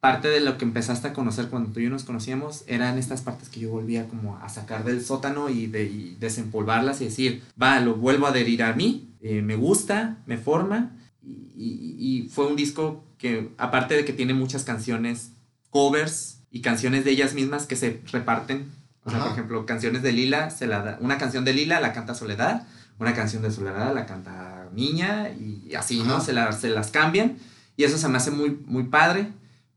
Speaker 2: parte de lo que empezaste a conocer cuando tú y yo nos conocíamos eran estas partes que yo volvía como a sacar del sótano y, de, desempolvarlas y decir, va, lo vuelvo a adherir a mí, eh, me gusta, me forma. Y, y, fue un disco que, aparte de que tiene muchas canciones, covers, y canciones de ellas mismas que se reparten. O sea, por ejemplo, canciones de Lila, se la da, una canción de Lila la canta Soledad, una canción de Soledad la canta Niña y así, ¿no? Se, se las cambian y eso se me hace muy, muy padre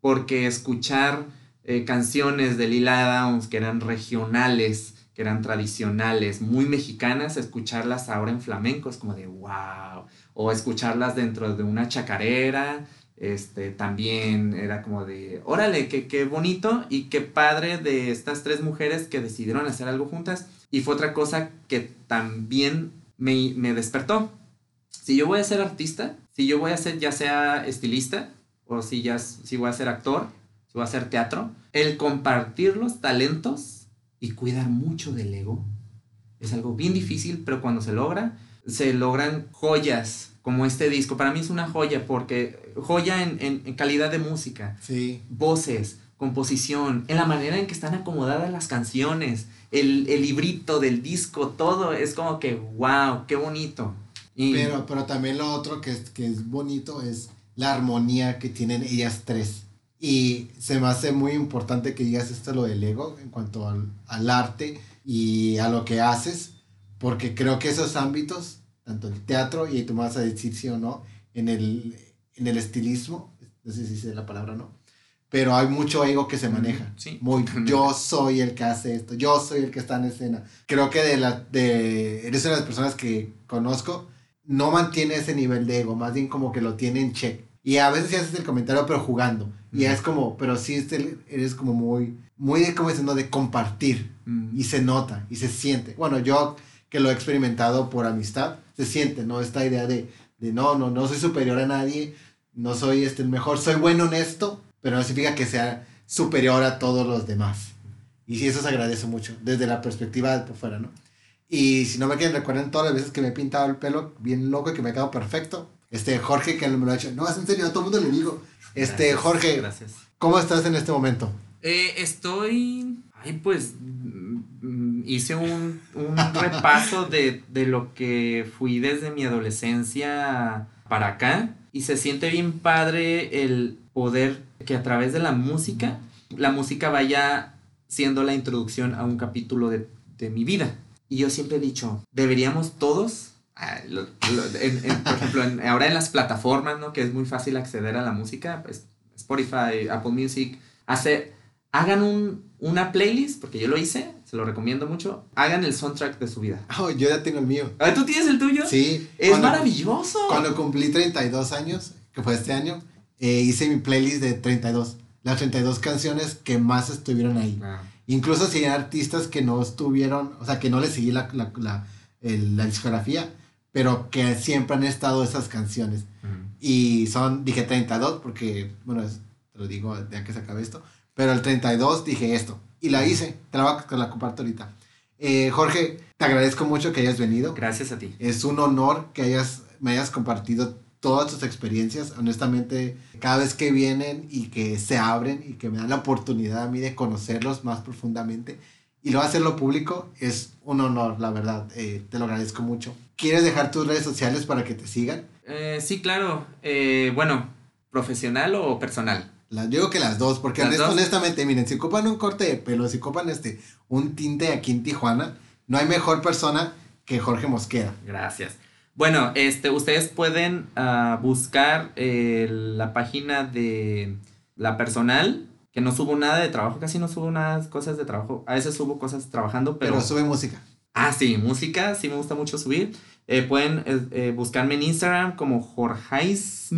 Speaker 2: porque escuchar eh, canciones de Lila Downs que eran regionales, que eran tradicionales, muy mexicanas, escucharlas ahora en flamenco es como de wow. O escucharlas dentro de una chacarera, este, también era como de, órale, qué, qué bonito y qué padre de estas tres mujeres que decidieron hacer algo juntas. Y fue otra cosa que también me, me despertó. Si yo voy a ser artista, si yo voy a ser ya sea estilista, o si ya si voy a ser actor, si voy a hacer teatro, el compartir los talentos y cuidar mucho del ego es algo bien difícil, pero cuando se logra, se logran joyas como este disco. Para mí es una joya porque joya en, en, calidad de música,
Speaker 1: sí.
Speaker 2: voces, composición, en la manera en que están acomodadas las canciones, el, el librito del disco, todo es como que, wow, qué bonito.
Speaker 1: pero, pero también lo otro que es, que es bonito es la armonía que tienen ellas tres. Y se me hace muy importante que digas esto lo del ego en cuanto al, al arte y a lo que haces, porque creo que esos ámbitos tanto el teatro, y tú me vas a decir sí o no, en el, en el estilismo, no sé si dice la palabra no, pero hay mucho ego que se maneja.
Speaker 2: Sí.
Speaker 1: Muy, yo soy el que hace esto, yo soy el que está en escena. Creo que de la, de, eres una de las personas que conozco, no mantiene ese nivel de ego, más bien como que lo tiene en check. Y a veces sí haces el comentario, pero jugando. Y es como, pero sí eres como muy, muy de, como diciendo, de compartir. Y se nota, y se siente. Bueno, yo que lo he experimentado por amistad, se siente, ¿no? Esta idea de, de no, no, no soy superior a nadie, no soy este, el mejor, soy bueno en esto, pero no significa que sea superior a todos los demás. Y sí, eso se agradece mucho, desde la perspectiva de por fuera, ¿no? Y si no me quieren, recuerden todas las veces que me he pintado el pelo bien loco y que me ha quedado perfecto. Este, Jorge, que me lo ha hecho. No, es en serio, a todo el mundo le digo. Este, Jorge,
Speaker 2: gracias.
Speaker 1: ¿cómo estás en este momento?
Speaker 2: Eh, estoy. Ay, pues hice un, repaso de, lo que fui desde mi adolescencia para acá y se siente bien padre el poder que a través de la música, la música vaya siendo la introducción a un capítulo de, mi vida. Y yo siempre he dicho, deberíamos todos, ah, por ejemplo, ahora en las plataformas, ¿no? Que es muy fácil acceder a la música, pues Spotify, Apple Music, hacer, hagan un, una playlist, porque yo lo hice, se lo recomiendo mucho. Hagan el soundtrack de su vida.
Speaker 1: Oh, yo ya tengo el mío.
Speaker 2: Ah, ¿Tú tienes el tuyo?
Speaker 1: Sí.
Speaker 2: Es maravilloso.
Speaker 1: Cuando cumplí 32 años, que fue este año, eh, hice mi playlist de 32. Las 32 canciones que más estuvieron ahí. Ah. Incluso si hay artistas que no estuvieron, o sea, que no les seguí la, la, la, la discografía, pero que siempre han estado esas canciones. Y son, dije 32 porque, bueno, te lo digo ya que se acabe esto, pero el 32 dije esto y la hice. Te la, la comparto ahorita. Eh, Jorge, te agradezco mucho que hayas venido.
Speaker 2: Gracias a ti.
Speaker 1: Es un honor que hayas, me hayas compartido todas tus experiencias. Honestamente, cada vez que vienen y que se abren y que me dan la oportunidad a mí de conocerlos más profundamente y luego hacerlo público, es un honor, la verdad. Eh, te lo agradezco mucho. ¿Quieres dejar tus redes sociales para que te sigan?
Speaker 2: Eh, sí, claro. bueno, ¿profesional o personal?
Speaker 1: Yo digo que las dos, porque honestamente, miren, si ocupan un corte de pelo, si ocupan este, un tinte aquí en Tijuana, no hay mejor persona que Jorge Mosqueda.
Speaker 2: Gracias. Bueno, este, ustedes pueden uh, buscar eh, la página de la personal, que no subo nada de trabajo, casi no subo nada cosas de trabajo. A veces subo cosas trabajando, pero...
Speaker 1: Pero sube música.
Speaker 2: Ah, sí, música, sí me gusta mucho subir. Eh, pueden eh, buscarme en Instagram como Jorgeis,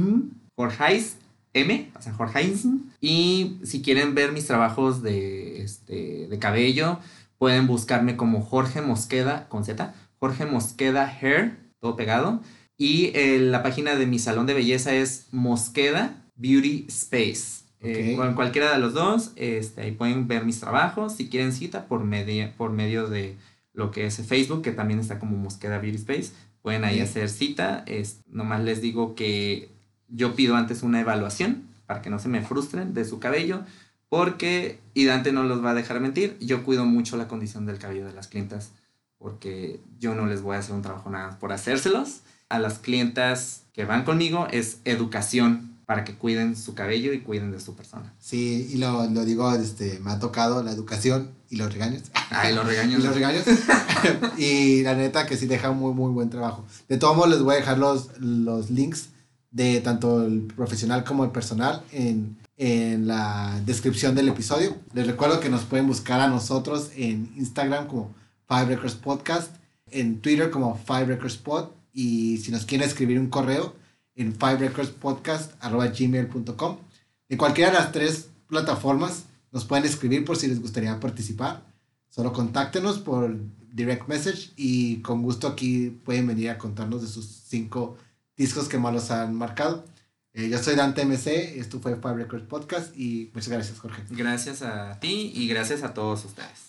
Speaker 2: Jorgeis M, o sea, Jorge Y si quieren ver mis trabajos de, este, de cabello, pueden buscarme como Jorge Mosqueda, con Z, Jorge Mosqueda Hair, todo pegado. Y eh, la página de mi salón de belleza es Mosqueda Beauty Space. Eh, con cualquiera de los dos, este, ahí pueden ver mis trabajos. Si quieren cita por, medio por medio de lo que es Facebook, que también está como Mosqueda Beauty Space, pueden ahí hacer cita. Es, nomás les digo que yo pido antes una evaluación para que no se me frustren de su cabello, porque, y Dante no los va a dejar mentir, yo cuido mucho la condición del cabello de las clientas, porque yo no les voy a hacer un trabajo nada por hacérselos. A las clientas que van conmigo es educación para que cuiden su cabello y cuiden de su persona.
Speaker 1: Sí, y lo, lo digo, este, me ha tocado la educación y los regaños.
Speaker 2: Ay, los regaños.
Speaker 1: y los regaños. y la neta que sí deja muy, muy buen trabajo. De todos modos, les voy a dejar los, los links de tanto el profesional como el personal en, en la descripción del episodio. Les recuerdo que nos pueden buscar a nosotros en Instagram como Five Records Podcast, en Twitter como Five Records Pod y si nos quieren escribir un correo en fiverecordspodcast.gmail.com. En cualquiera de las tres plataformas nos pueden escribir por si les gustaría participar. Solo contáctenos por direct message y con gusto aquí pueden venir a contarnos de sus cinco discos que más los han marcado. Eh, yo soy Dante MC, esto fue Five Records Podcast y muchas gracias Jorge.
Speaker 2: Gracias a ti y gracias a todos ustedes.